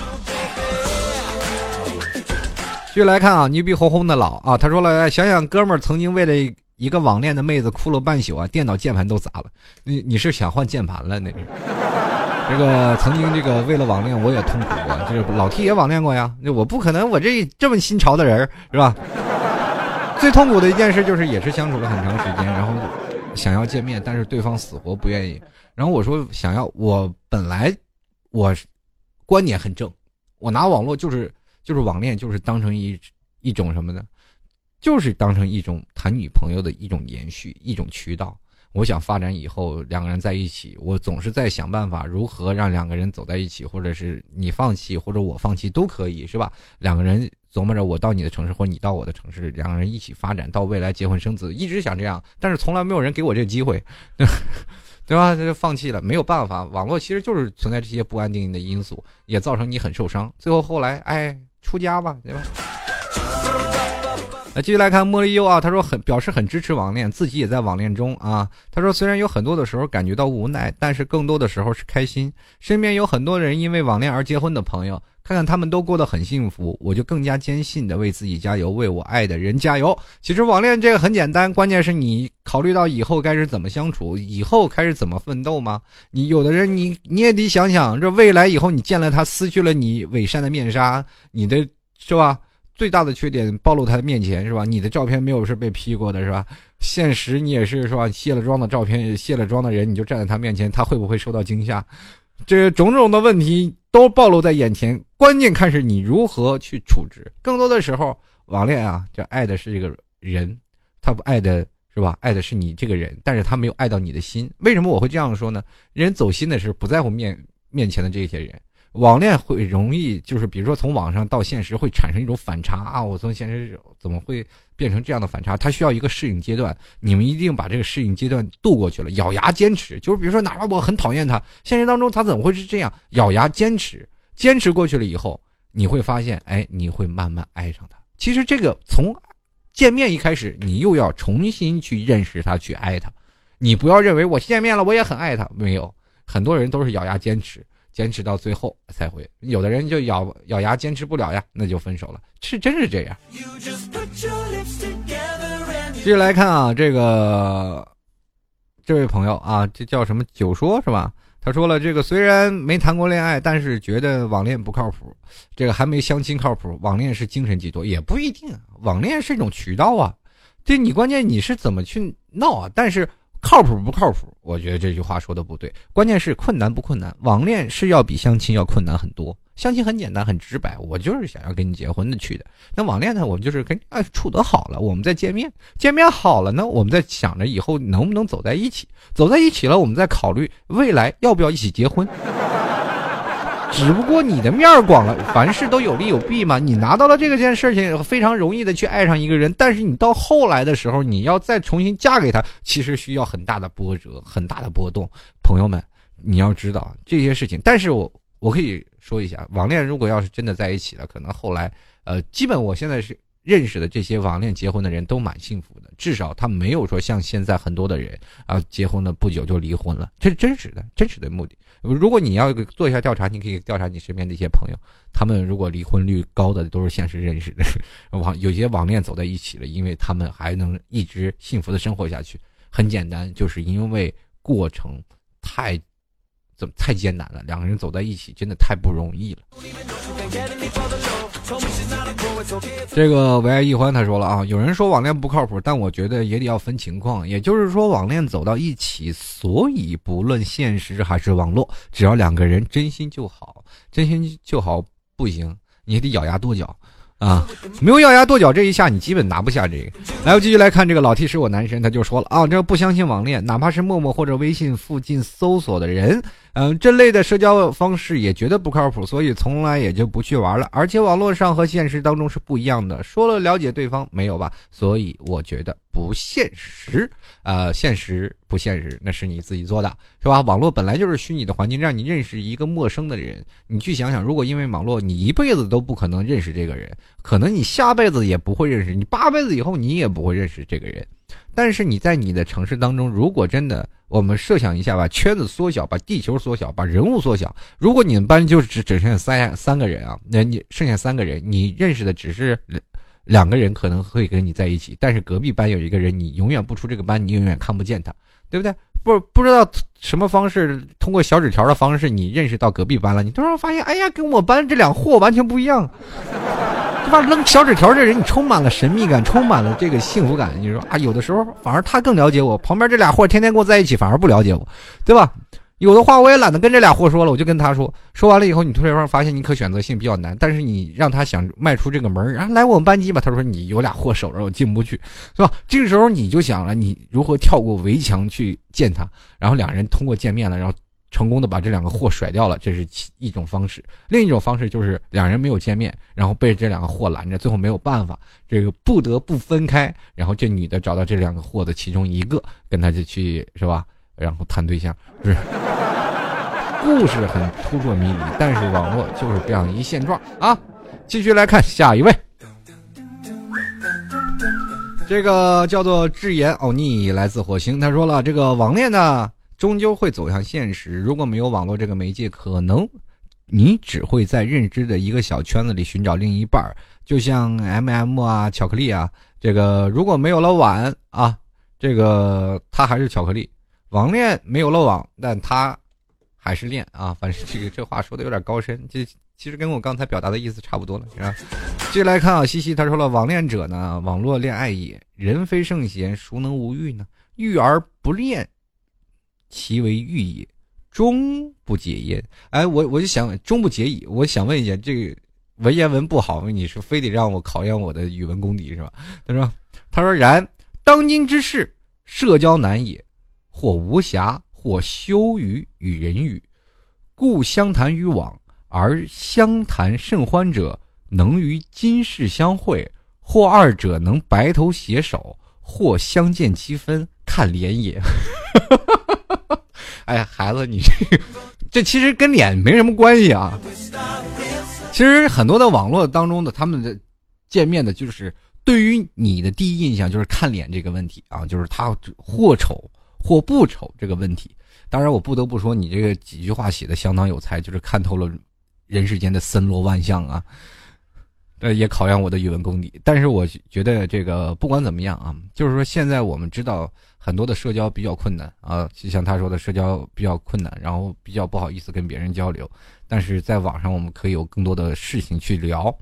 继续来看啊，牛逼哄哄的老啊，他说了，想想哥们儿曾经为了一个网恋的妹子哭了半宿啊，电脑键盘都砸了。你你是想换键盘了？那是 这个曾经这个为了网恋我也痛苦过，就是老 T 也网恋过呀。那我不可能，我这这么新潮的人是吧？最痛苦的一件事就是也是相处了很长时间，然后想要见面，但是对方死活不愿意。然后我说想要，我本来我观点很正，我拿网络就是。就是网恋，就是当成一一种什么呢？就是当成一种谈女朋友的一种延续，一种渠道。我想发展以后两个人在一起，我总是在想办法如何让两个人走在一起，或者是你放弃或者我放弃都可以，是吧？两个人琢磨着我到你的城市或者你到我的城市，两个人一起发展到未来结婚生子，一直想这样，但是从来没有人给我这个机会。对吧？他就放弃了，没有办法。网络其实就是存在这些不安定的因素，也造成你很受伤。最后后来，哎，出家吧，对吧？那继续来看茉莉优啊，他说很表示很支持网恋，自己也在网恋中啊。他说虽然有很多的时候感觉到无奈，但是更多的时候是开心。身边有很多人因为网恋而结婚的朋友。看看他们都过得很幸福，我就更加坚信的为自己加油，为我爱的人加油。其实网恋这个很简单，关键是你考虑到以后该是怎么相处，以后开始怎么奋斗吗？你有的人，你你也得想想，这未来以后你见了他，撕去了你伪善的面纱，你的是吧？最大的缺点暴露他的面前是吧？你的照片没有是被 P 过的是吧？现实你也是是吧？卸了妆的照片，卸了妆的人，你就站在他面前，他会不会受到惊吓？这种种的问题都暴露在眼前，关键看是你如何去处置。更多的时候，网恋啊，这爱的是这个人，他不爱的是吧？爱的是你这个人，但是他没有爱到你的心。为什么我会这样说呢？人走心的是不在乎面面前的这些人。网恋会容易，就是比如说从网上到现实会产生一种反差啊！我从现实怎么会变成这样的反差？它需要一个适应阶段，你们一定把这个适应阶段度过去了，咬牙坚持。就是比如说，哪怕我很讨厌他，现实当中他怎么会是这样？咬牙坚持，坚持过去了以后，你会发现，哎，你会慢慢爱上他。其实这个从见面一开始，你又要重新去认识他，去爱他。你不要认为我见面了，我也很爱他，没有，很多人都是咬牙坚持。坚持到最后才会，有的人就咬咬牙坚持不了呀，那就分手了，是真是这样。继续来看啊，这个这位朋友啊，这叫什么九说是吧？他说了，这个虽然没谈过恋爱，但是觉得网恋不靠谱，这个还没相亲靠谱，网恋是精神寄托，也不一定，网恋是一种渠道啊，这你关键你是怎么去闹啊？但是。靠谱不靠谱？我觉得这句话说的不对。关键是困难不困难？网恋是要比相亲要困难很多。相亲很简单，很直白，我就是想要跟你结婚的去的。那网恋呢？我们就是跟哎处得好了，我们再见面，见面好了呢，我们在想着以后能不能走在一起，走在一起了，我们再考虑未来要不要一起结婚。只不过你的面儿广了，凡事都有利有弊嘛。你拿到了这个件事情，非常容易的去爱上一个人，但是你到后来的时候，你要再重新嫁给他，其实需要很大的波折，很大的波动。朋友们，你要知道这些事情。但是我我可以说一下，网恋如果要是真的在一起了，可能后来，呃，基本我现在是。认识的这些网恋结婚的人都蛮幸福的，至少他没有说像现在很多的人啊，结婚了不久就离婚了，这是真实的，真实的目的。如果你要做一下调查，你可以调查你身边的一些朋友，他们如果离婚率高的都是现实认识的网，有些网恋走在一起了，因为他们还能一直幸福的生活下去。很简单，就是因为过程太怎么太艰难了？两个人走在一起真的太不容易了。这个唯爱一欢他说了啊，有人说网恋不靠谱，但我觉得也得要分情况。也就是说，网恋走到一起，所以不论现实还是网络，只要两个人真心就好，真心就好不行，你得咬牙跺脚。啊，没有咬牙跺脚这一下，你基本拿不下这个。来，我继续来看这个老 T 是我男神，他就说了啊，这不相信网恋，哪怕是陌陌或者微信附近搜索的人。嗯，这类的社交方式也觉得不靠谱，所以从来也就不去玩了。而且网络上和现实当中是不一样的，说了了解对方没有吧？所以我觉得不现实。呃，现实不现实，那是你自己做的，是吧？网络本来就是虚拟的环境，让你认识一个陌生的人。你去想想，如果因为网络，你一辈子都不可能认识这个人，可能你下辈子也不会认识，你八辈子以后你也不会认识这个人。但是你在你的城市当中，如果真的，我们设想一下，把圈子缩小，把地球缩小，把人物缩小。如果你们班就只只剩下三三个人啊，那你剩下三个人，你认识的只是两个人，可能会跟你在一起。但是隔壁班有一个人，你永远不出这个班，你永远看不见他，对不对？不不知道什么方式，通过小纸条的方式，你认识到隔壁班了。你突然发现，哎呀，跟我班这两货完全不一样。对吧？扔小纸条这人，你充满了神秘感，充满了这个幸福感。你说啊，有的时候反而他更了解我，旁边这俩货天天跟我在一起，反而不了解我，对吧？有的话我也懒得跟这俩货说了，我就跟他说。说完了以后，你突然发现你可选择性比较难，但是你让他想迈出这个门然后来我们班级吧，他说你有俩货守着，我进不去，是吧？这个时候你就想了，你如何跳过围墙去见他？然后两人通过见面了，然后。成功的把这两个货甩掉了，这是一种方式。另一种方式就是两人没有见面，然后被这两个货拦着，最后没有办法，这个不得不分开。然后这女的找到这两个货的其中一个，跟他就去是吧？然后谈对象，是。故事很扑朔迷离，但是网络就是这样一现状啊。继续来看下一位，这个叫做智言欧尼，来自火星。他说了，这个网恋呢。终究会走向现实。如果没有网络这个媒介，可能你只会在认知的一个小圈子里寻找另一半儿，就像 M M 啊，巧克力啊。这个如果没有了碗啊，这个它还是巧克力。网恋没有漏网，但他还是恋啊。反正这个这话说的有点高深，这其实跟我刚才表达的意思差不多了，是吧？继续来看啊，西西他说了，网恋者呢，网络恋爱也，人非圣贤，孰能无欲呢？欲而不恋。其为欲也，终不解焉。哎，我我就想终不解矣。我想问一下，这个文言文不好，你是非得让我考验我的语文功底是吧？他说，他说然，当今之事，社交难也，或无暇，或羞于与人语，故相谈于往，而相谈甚欢者，能于今世相会，或二者能白头携手，或相见七分，看脸也。哎，孩子，你这这其实跟脸没什么关系啊。其实很多的网络当中的他们的见面的，就是对于你的第一印象就是看脸这个问题啊，就是他或丑或不丑这个问题。当然，我不得不说，你这个几句话写的相当有才，就是看透了人世间的森罗万象啊。呃，也考验我的语文功底。但是我觉得这个不管怎么样啊，就是说现在我们知道。很多的社交比较困难啊，就像他说的，社交比较困难，然后比较不好意思跟别人交流。但是在网上，我们可以有更多的事情去聊。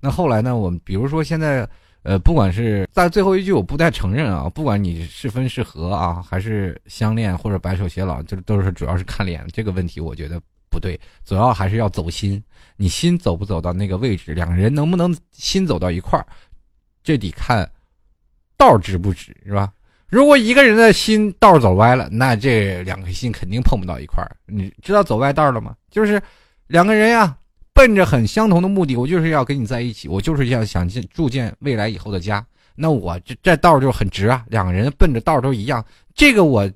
那后来呢，我们比如说现在，呃，不管是在最后一句，我不太承认啊，不管你是分是合啊，还是相恋或者白首偕老，这都是主要是看脸这个问题，我觉得不对，主要还是要走心。你心走不走到那个位置，两个人能不能心走到一块儿，这得看道直不直，是吧？如果一个人的心道走歪了，那这两颗心肯定碰不到一块儿。你知道走歪道了吗？就是两个人呀，奔着很相同的目的，我就是要跟你在一起，我就是要想建筑建未来以后的家。那我这这道就很直啊，两个人奔着道都一样。这个我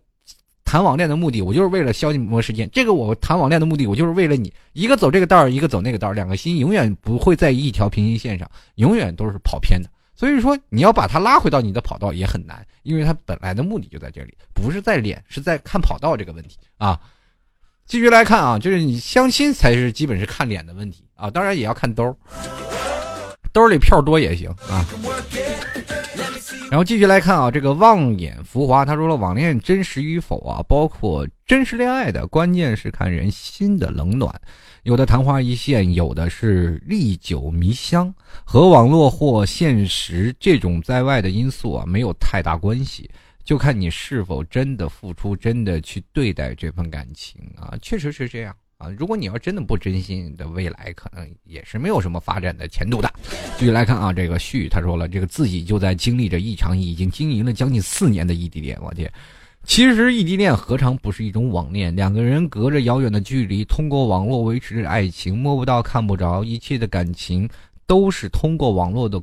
谈网恋的目的，我就是为了消磨时间；这个我谈网恋的目的，我就是为了你。一个走这个道一个走那个道两个心永远不会在一条平行线上，永远都是跑偏的。所以说，你要把他拉回到你的跑道也很难，因为他本来的目的就在这里，不是在脸，是在看跑道这个问题啊。继续来看啊，就是你相亲才是基本是看脸的问题啊，当然也要看兜，兜里票多也行啊。然后继续来看啊，这个望眼浮华他说了，网恋真实与否啊，包括真实恋爱的关键是看人心的冷暖，有的昙花一现，有的是历久弥香，和网络或现实这种在外的因素啊没有太大关系，就看你是否真的付出，真的去对待这份感情啊，确实是这样啊。如果你要真的不真心你的，未来可能也是没有什么发展的前途的。继续来看啊，这个旭他说了，这个自己就在经历着一场已经经营了将近四年的异地恋，我天。其实异地恋何尝不是一种网恋？两个人隔着遥远的距离，通过网络维持着爱情，摸不到、看不着，一切的感情都是通过网络的。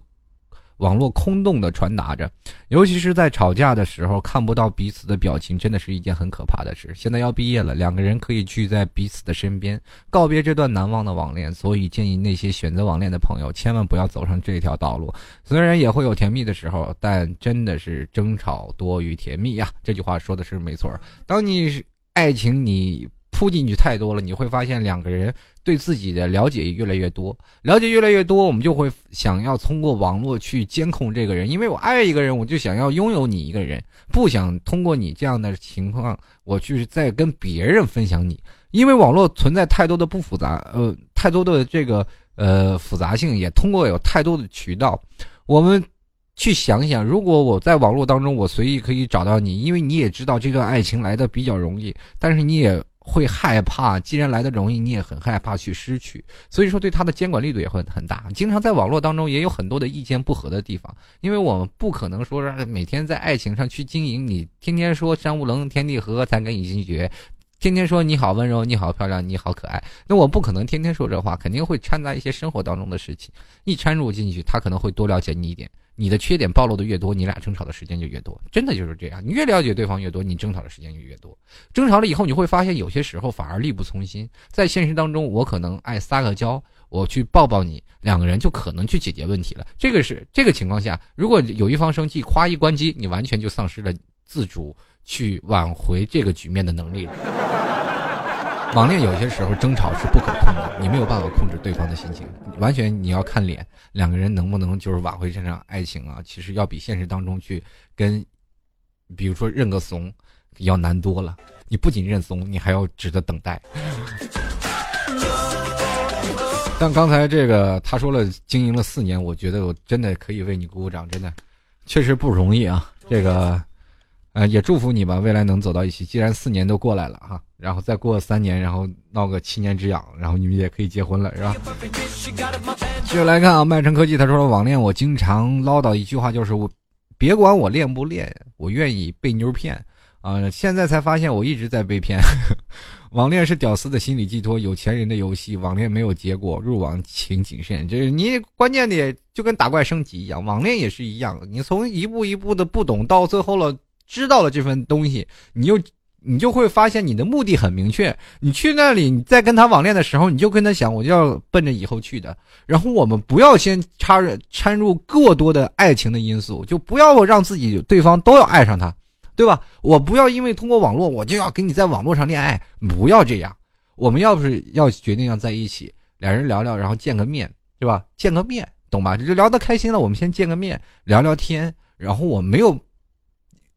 网络空洞的传达着，尤其是在吵架的时候，看不到彼此的表情，真的是一件很可怕的事。现在要毕业了，两个人可以聚在彼此的身边，告别这段难忘的网恋。所以建议那些选择网恋的朋友，千万不要走上这条道路。虽然也会有甜蜜的时候，但真的是争吵多于甜蜜呀。这句话说的是没错。当你爱情你。扑进去太多了，你会发现两个人对自己的了解也越来越多，了解越来越多，我们就会想要通过网络去监控这个人，因为我爱一个人，我就想要拥有你一个人，不想通过你这样的情况，我去再跟别人分享你，因为网络存在太多的不复杂，呃，太多的这个呃复杂性，也通过有太多的渠道，我们去想想，如果我在网络当中，我随意可以找到你，因为你也知道这段爱情来的比较容易，但是你也。会害怕，既然来的容易，你也很害怕去失去，所以说对他的监管力度也会很大。经常在网络当中也有很多的意见不合的地方，因为我们不可能说让每天在爱情上去经营，你天天说山无棱，天地合，才跟你心绝，天天说你好温柔，你好漂亮，你好可爱，那我不可能天天说这话，肯定会掺杂一些生活当中的事情，一掺入进去，他可能会多了解你一点。你的缺点暴露的越多，你俩争吵的时间就越多，真的就是这样。你越了解对方越多，你争吵的时间就越多。争吵了以后，你会发现有些时候反而力不从心。在现实当中，我可能爱撒个娇，我去抱抱你，两个人就可能去解决问题了。这个是这个情况下，如果有一方生气，夸一关机，你完全就丧失了自主去挽回这个局面的能力了。网恋有些时候争吵是不可控的，你没有办法控制对方的心情，完全你要看脸，两个人能不能就是挽回这场爱情啊？其实要比现实当中去跟，比如说认个怂，要难多了。你不仅认怂，你还要值得等待。但刚才这个他说了，经营了四年，我觉得我真的可以为你鼓鼓掌，真的，确实不容易啊，这个。呃，也祝福你吧，未来能走到一起。既然四年都过来了哈，然后再过三年，然后闹个七年之痒，然后你们也可以结婚了，是吧？继续来看啊，麦城科技他说了网恋，我经常唠叨一句话，就是我别管我恋不恋，我愿意被妞骗啊。现在才发现我一直在被骗。网恋是屌丝的心理寄托，有钱人的游戏。网恋没有结果，入网请谨慎。就是你关键的就跟打怪升级一样，网恋也是一样，你从一步一步的不懂到最后了。知道了这份东西，你又你就会发现你的目的很明确。你去那里，你在跟他网恋的时候，你就跟他想，我就要奔着以后去的。然后我们不要先插入掺入过多的爱情的因素，就不要让自己对方都要爱上他，对吧？我不要因为通过网络，我就要跟你在网络上恋爱，不要这样。我们要不是要决定要在一起，俩人聊聊，然后见个面，对吧？见个面，懂吧？就聊得开心了，我们先见个面聊聊天，然后我没有。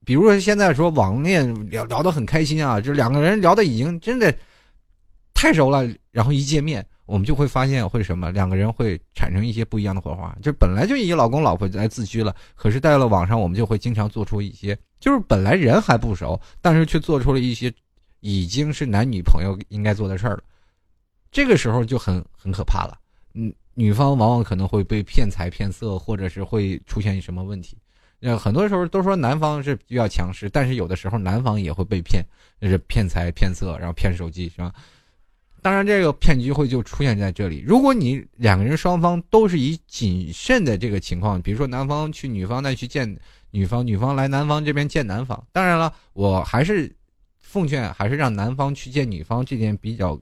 比如说现在说网恋聊聊得很开心啊，就两个人聊的已经真的太熟了，然后一见面，我们就会发现会什么，两个人会产生一些不一样的火花。就本来就以老公老婆来自居了，可是到了网上，我们就会经常做出一些，就是本来人还不熟，但是却做出了一些已经是男女朋友应该做的事儿了。这个时候就很很可怕了，嗯，女方往往可能会被骗财骗色，或者是会出现什么问题。呃，很多时候都说男方是比较强势，但是有的时候男方也会被骗，就是骗财骗色，然后骗手机，是吧？当然，这个骗局会就出现在这里。如果你两个人双方都是以谨慎的这个情况，比如说男方去女方那去见女方，女方来男方这边见男方。当然了，我还是奉劝，还是让男方去见女方，这点比较。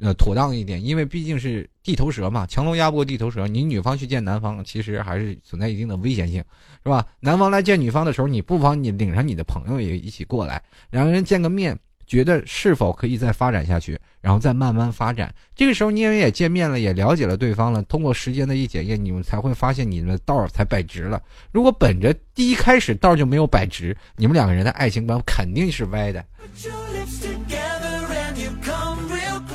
呃，妥当一点，因为毕竟是地头蛇嘛，强龙压不过地头蛇。你女方去见男方，其实还是存在一定的危险性，是吧？男方来见女方的时候，你不妨你领上你的朋友也一起过来，两个人见个面，觉得是否可以再发展下去，然后再慢慢发展。这个时候你们也见面了，也了解了对方了，通过时间的一检验，你们才会发现你们的道才摆直了。如果本着第一开始道就没有摆直，你们两个人的爱情观肯定是歪的。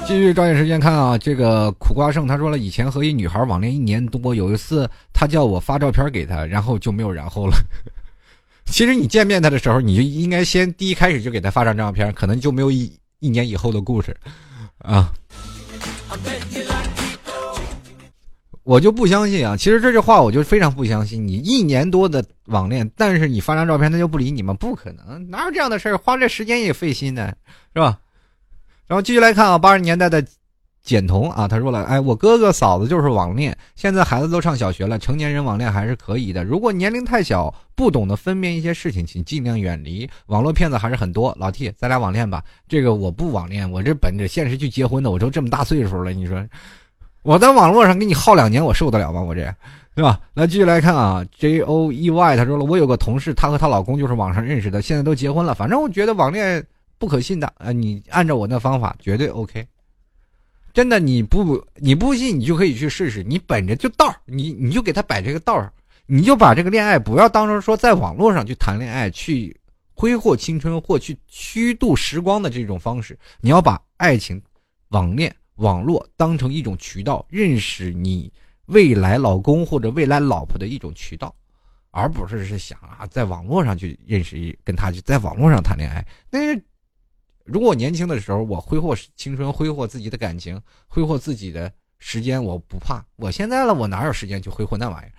继续抓紧时间看啊，这个苦瓜胜他说了，以前和一女孩网恋一年多，有一次他叫我发照片给他，然后就没有然后了。其实你见面他的时候，你就应该先第一开始就给他发张照片，可能就没有一一年以后的故事啊。我就不相信啊！其实这句话我就非常不相信。你一年多的网恋，但是你发张照片他就不理你吗？不可能，哪有这样的事儿？花这时间也费心呢，是吧？然后继续来看啊，八十年代的简童啊，他说了，哎，我哥哥嫂子就是网恋，现在孩子都上小学了，成年人网恋还是可以的。如果年龄太小，不懂得分辨一些事情，请尽量远离。网络骗子还是很多。老 T，咱俩网恋吧。这个我不网恋，我这本着现实去结婚的。我都这么大岁数了，你说。我在网络上给你耗两年，我受得了吗？我这，对吧？来继续来看啊，J O E Y，他说了，我有个同事，她和她老公就是网上认识的，现在都结婚了。反正我觉得网恋不可信的啊，你按照我那方法绝对 OK。真的，你不你不信，你就可以去试试。你本着就道你你就给他摆这个道，你就把这个恋爱不要当成说在网络上去谈恋爱，去挥霍青春或去虚度时光的这种方式。你要把爱情、网恋。网络当成一种渠道，认识你未来老公或者未来老婆的一种渠道，而不是是想啊，在网络上去认识跟他就在网络上谈恋爱。那如果我年轻的时候我挥霍青春，挥霍自己的感情，挥霍自己的时间，我不怕。我现在了，我哪有时间去挥霍那玩意儿？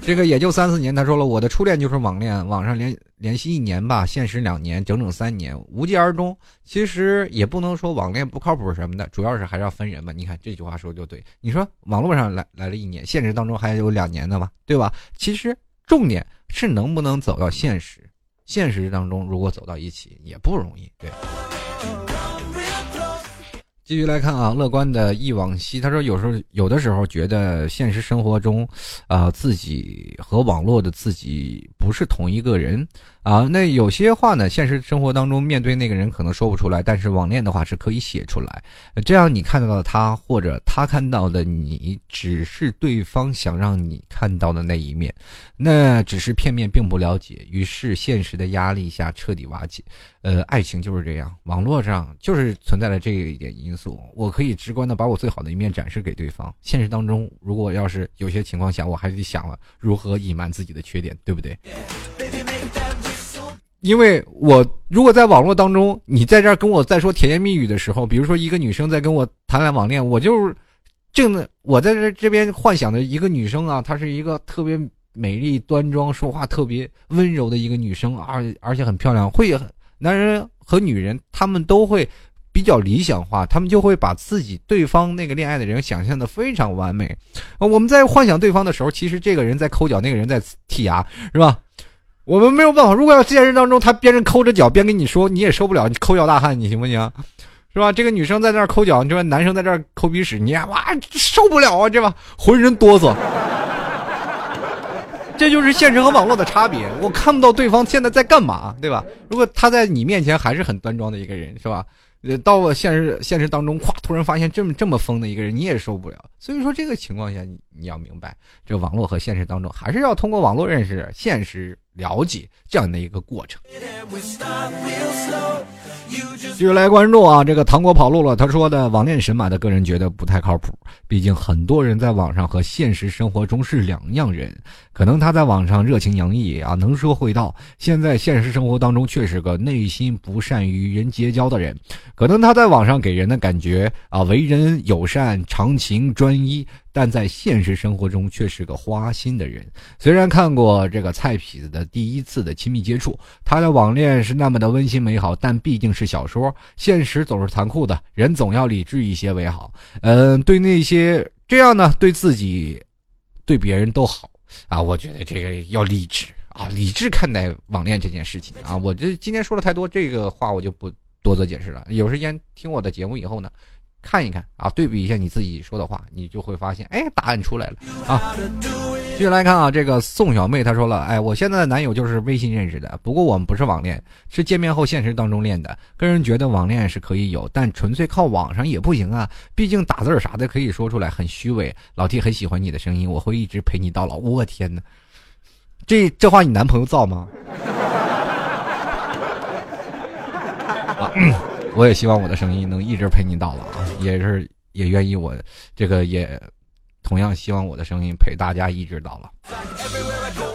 这个也就三四年，他说了，我的初恋就是网恋，网上联联系一年吧，现实两年，整整三年，无疾而终。其实也不能说网恋不靠谱什么的，主要是还是要分人嘛。你看这句话说就对，你说网络上来来了一年，现实当中还有两年的嘛，对吧？其实重点是能不能走到现实，现实当中如果走到一起也不容易，对。继续来看啊，乐观的忆往昔。他说，有时候有的时候觉得现实生活中，啊，自己和网络的自己不是同一个人啊。那有些话呢，现实生活当中面对那个人可能说不出来，但是网恋的话是可以写出来。这样你看到的他，或者他看到的你，只是对方想让你看到的那一面，那只是片面，并不了解。于是现实的压力下彻底瓦解。呃，爱情就是这样，网络上就是存在了这一点因素。我可以直观的把我最好的一面展示给对方。现实当中，如果要是有些情况下，我还得想了如何隐瞒自己的缺点，对不对？因为我如果在网络当中，你在这儿跟我在说甜言蜜语的时候，比如说一个女生在跟我谈来网恋，我就是正的，我在这这边幻想的一个女生啊，她是一个特别美丽端庄、说话特别温柔的一个女生，而而且很漂亮，会很。男人和女人，他们都会比较理想化，他们就会把自己对方那个恋爱的人想象的非常完美。我们在幻想对方的时候，其实这个人在抠脚，那个人在剔牙，是吧？我们没有办法。如果要现实当中，他边着抠着脚边跟你说，你也受不了，你抠脚大汉，你行不行？是吧？这个女生在那抠脚，你说男生在这抠鼻屎，你哇受不了啊，这吧？浑身哆嗦。这就是现实和网络的差别。我看不到对方现在在干嘛，对吧？如果他在你面前还是很端庄的一个人，是吧？呃，到了现实现实当中，咵，突然发现这么这么疯的一个人，你也受不了。所以说，这个情况下，你你要明白，这网络和现实当中，还是要通过网络认识，现实了解这样的一个过程。继续来关注啊，这个糖果跑路了。他说的网恋神马的个人觉得不太靠谱，毕竟很多人在网上和现实生活中是两样人。可能他在网上热情洋溢啊，能说会道，现在现实生活当中却是个内心不善于人结交的人。可能他在网上给人的感觉啊，为人友善、长情、专一。但在现实生活中却是个花心的人。虽然看过这个菜痞子的第一次的亲密接触，他的网恋是那么的温馨美好，但毕竟是小说，现实总是残酷的，人总要理智一些为好。嗯，对那些这样呢，对自己、对别人都好啊。我觉得这个要理智啊，理智看待网恋这件事情啊。我这今天说了太多这个话，我就不多做解释了。有时间听我的节目以后呢。看一看啊，对比一下你自己说的话，你就会发现，哎，答案出来了啊。继续来看啊，这个宋小妹她说了，哎，我现在的男友就是微信认识的，不过我们不是网恋，是见面后现实当中练的。个人觉得网恋是可以有，但纯粹靠网上也不行啊，毕竟打字啥的可以说出来，很虚伪。老 T 很喜欢你的声音，我会一直陪你到老。我天哪，这这话你男朋友造吗？我也希望我的声音能一直陪你到老，也是也愿意我这个也同样希望我的声音陪大家一直到老。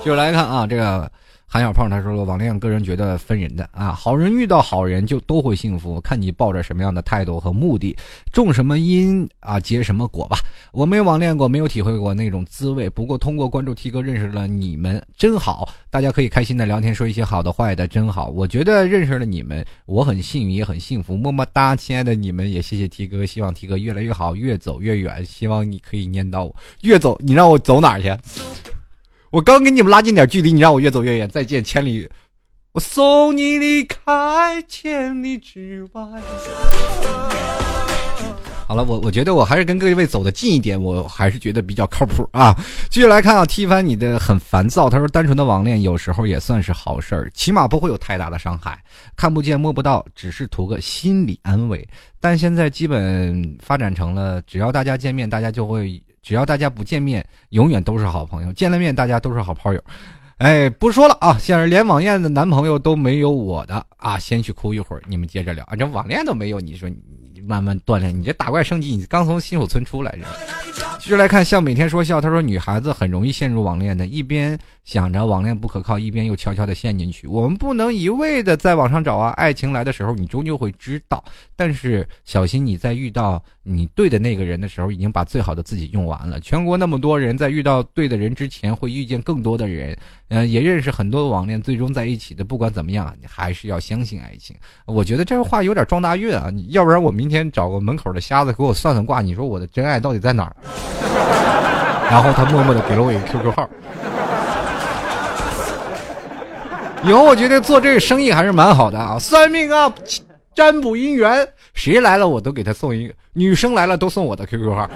就来看啊，这个。韩小胖他说了，网恋个人觉得分人的啊，好人遇到好人就都会幸福，看你抱着什么样的态度和目的，种什么因啊结什么果吧。我没网恋过，没有体会过那种滋味，不过通过关注 T 哥认识了你们，真好。大家可以开心的聊天，说一些好的坏的，真好。我觉得认识了你们，我很幸运也很幸福，么么哒，亲爱的你们，也谢谢 T 哥，希望 T 哥越来越好，越走越远，希望你可以念到我，越走你让我走哪儿去？我刚跟你们拉近点距离，你让我越走越远。再见，千里，我送你离开千里之外。好了，我我觉得我还是跟各位走的近一点，我还是觉得比较靠谱啊。继续来看啊，踢翻你的很烦躁。他说，单纯的网恋有时候也算是好事儿，起码不会有太大的伤害，看不见摸不到，只是图个心理安慰。但现在基本发展成了，只要大家见面，大家就会。只要大家不见面，永远都是好朋友；见了面，大家都是好炮友。哎，不说了啊！现在连网恋的男朋友都没有我的啊！先去哭一会儿，你们接着聊啊！这网恋都没有，你说你慢慢锻炼，你这打怪升级，你刚从新手村出来着。继续来看，像每天说笑，他说女孩子很容易陷入网恋的，一边想着网恋不可靠，一边又悄悄的陷进去。我们不能一味的在网上找啊，爱情来的时候，你终究会知道。但是小心你在遇到。你对的那个人的时候，已经把最好的自己用完了。全国那么多人，在遇到对的人之前，会遇见更多的人，嗯，也认识很多网恋，最终在一起的。不管怎么样，你还是要相信爱情。我觉得这话有点撞大运啊！要不然我明天找个门口的瞎子给我算算卦，你说我的真爱到底在哪儿？然后他默默的给了我一个 QQ 号。以后我觉得做这个生意还是蛮好的啊！算命啊，占卜姻缘。谁来了我都给他送一个，女生来了都送我的 QQ 号，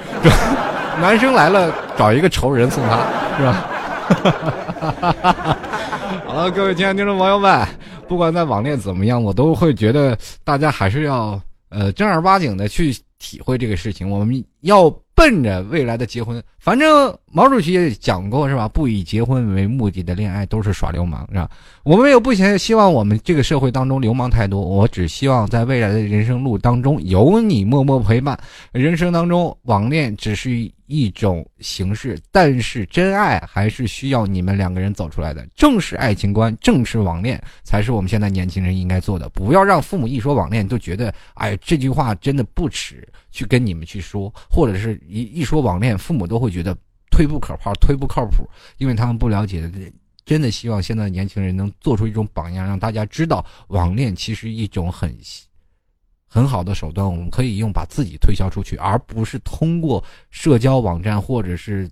男生来了找一个仇人送他，是吧？好了，各位亲爱的听众朋友们，不管在网恋怎么样，我都会觉得大家还是要呃正儿八经的去体会这个事情，我们要。奔着未来的结婚，反正毛主席也讲过是吧？不以结婚为目的的恋爱都是耍流氓，是吧？我们也不想希望我们这个社会当中流氓太多，我只希望在未来的人生路当中有你默默陪伴。人生当中网恋只是。一种形式，但是真爱还是需要你们两个人走出来的。正是爱情观，正是网恋，才是我们现在年轻人应该做的。不要让父母一说网恋就觉得，哎，这句话真的不耻去跟你们去说，或者是一一说网恋，父母都会觉得忒不可靠、忒不靠谱，因为他们不了解。真的希望现在年轻人能做出一种榜样，让大家知道网恋其实一种很。很好的手段，我们可以用把自己推销出去，而不是通过社交网站或者是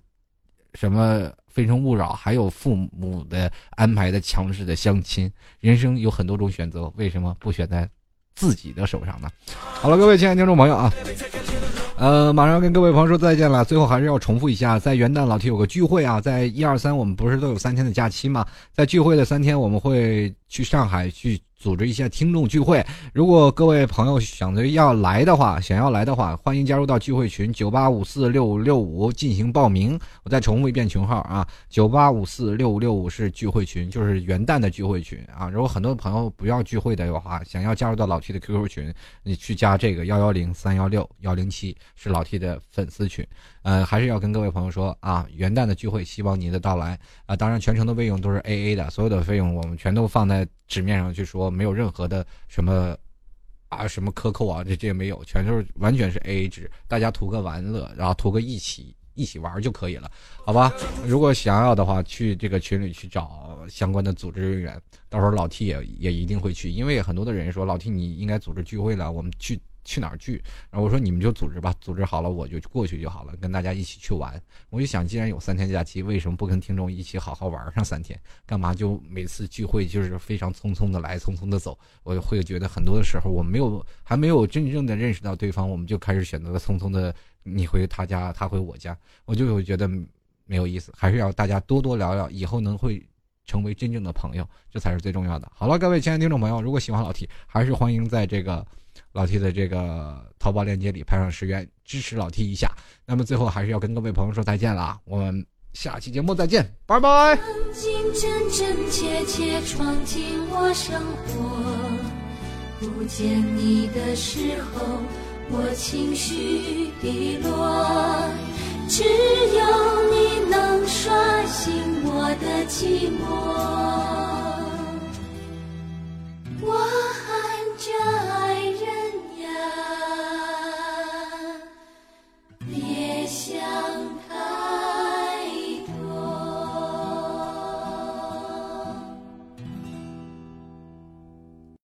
什么《非诚勿扰》，还有父母的安排的强势的相亲。人生有很多种选择，为什么不选在自己的手上呢？好了，各位亲爱的听众朋友啊，呃，马上跟各位朋友说再见了。最后还是要重复一下，在元旦老铁有个聚会啊，在一二三，我们不是都有三天的假期吗？在聚会的三天，我们会去上海去。组织一些听众聚会，如果各位朋友想着要来的话，想要来的话，欢迎加入到聚会群九八五四六五六五进行报名。我再重复一遍群号啊，九八五四六五六五是聚会群，就是元旦的聚会群啊。如果很多朋友不要聚会的话，想要加入到老 T 的 QQ 群，你去加这个幺幺零三幺六幺零七是老 T 的粉丝群。呃，还是要跟各位朋友说啊，元旦的聚会，希望您的到来啊。当然，全程的费用都是 A A 的，所有的费用我们全都放在纸面上去说，没有任何的什么啊什么克扣啊，这这也没有，全都是完全是 A A 制，大家图个玩乐，然后图个一起一起玩就可以了，好吧？如果想要的话，去这个群里去找相关的组织人员，到时候老 T 也也一定会去，因为很多的人说老 T 你应该组织聚会了，我们去。去哪儿聚？然后我说你们就组织吧，组织好了我就过去就好了，跟大家一起去玩。我就想，既然有三天假期，为什么不跟听众一起好好玩上三天？干嘛就每次聚会就是非常匆匆的来，匆匆的走？我会觉得很多的时候，我没有还没有真正的认识到对方，我们就开始选择了匆匆的你回他家，他回我家，我就会觉得没有意思。还是要大家多多聊聊，以后能会成为真正的朋友，这才是最重要的。好了，各位亲爱的听众朋友，如果喜欢老 T，还是欢迎在这个。老 T 的这个淘宝链接里拍上十元支持老 T 一下，那么最后还是要跟各位朋友说再见了啊！我们下期节目再见，拜拜。真真切切闯进我生活。不见你的时候，我情绪低落只有你能刷新我的寂寞。我喊着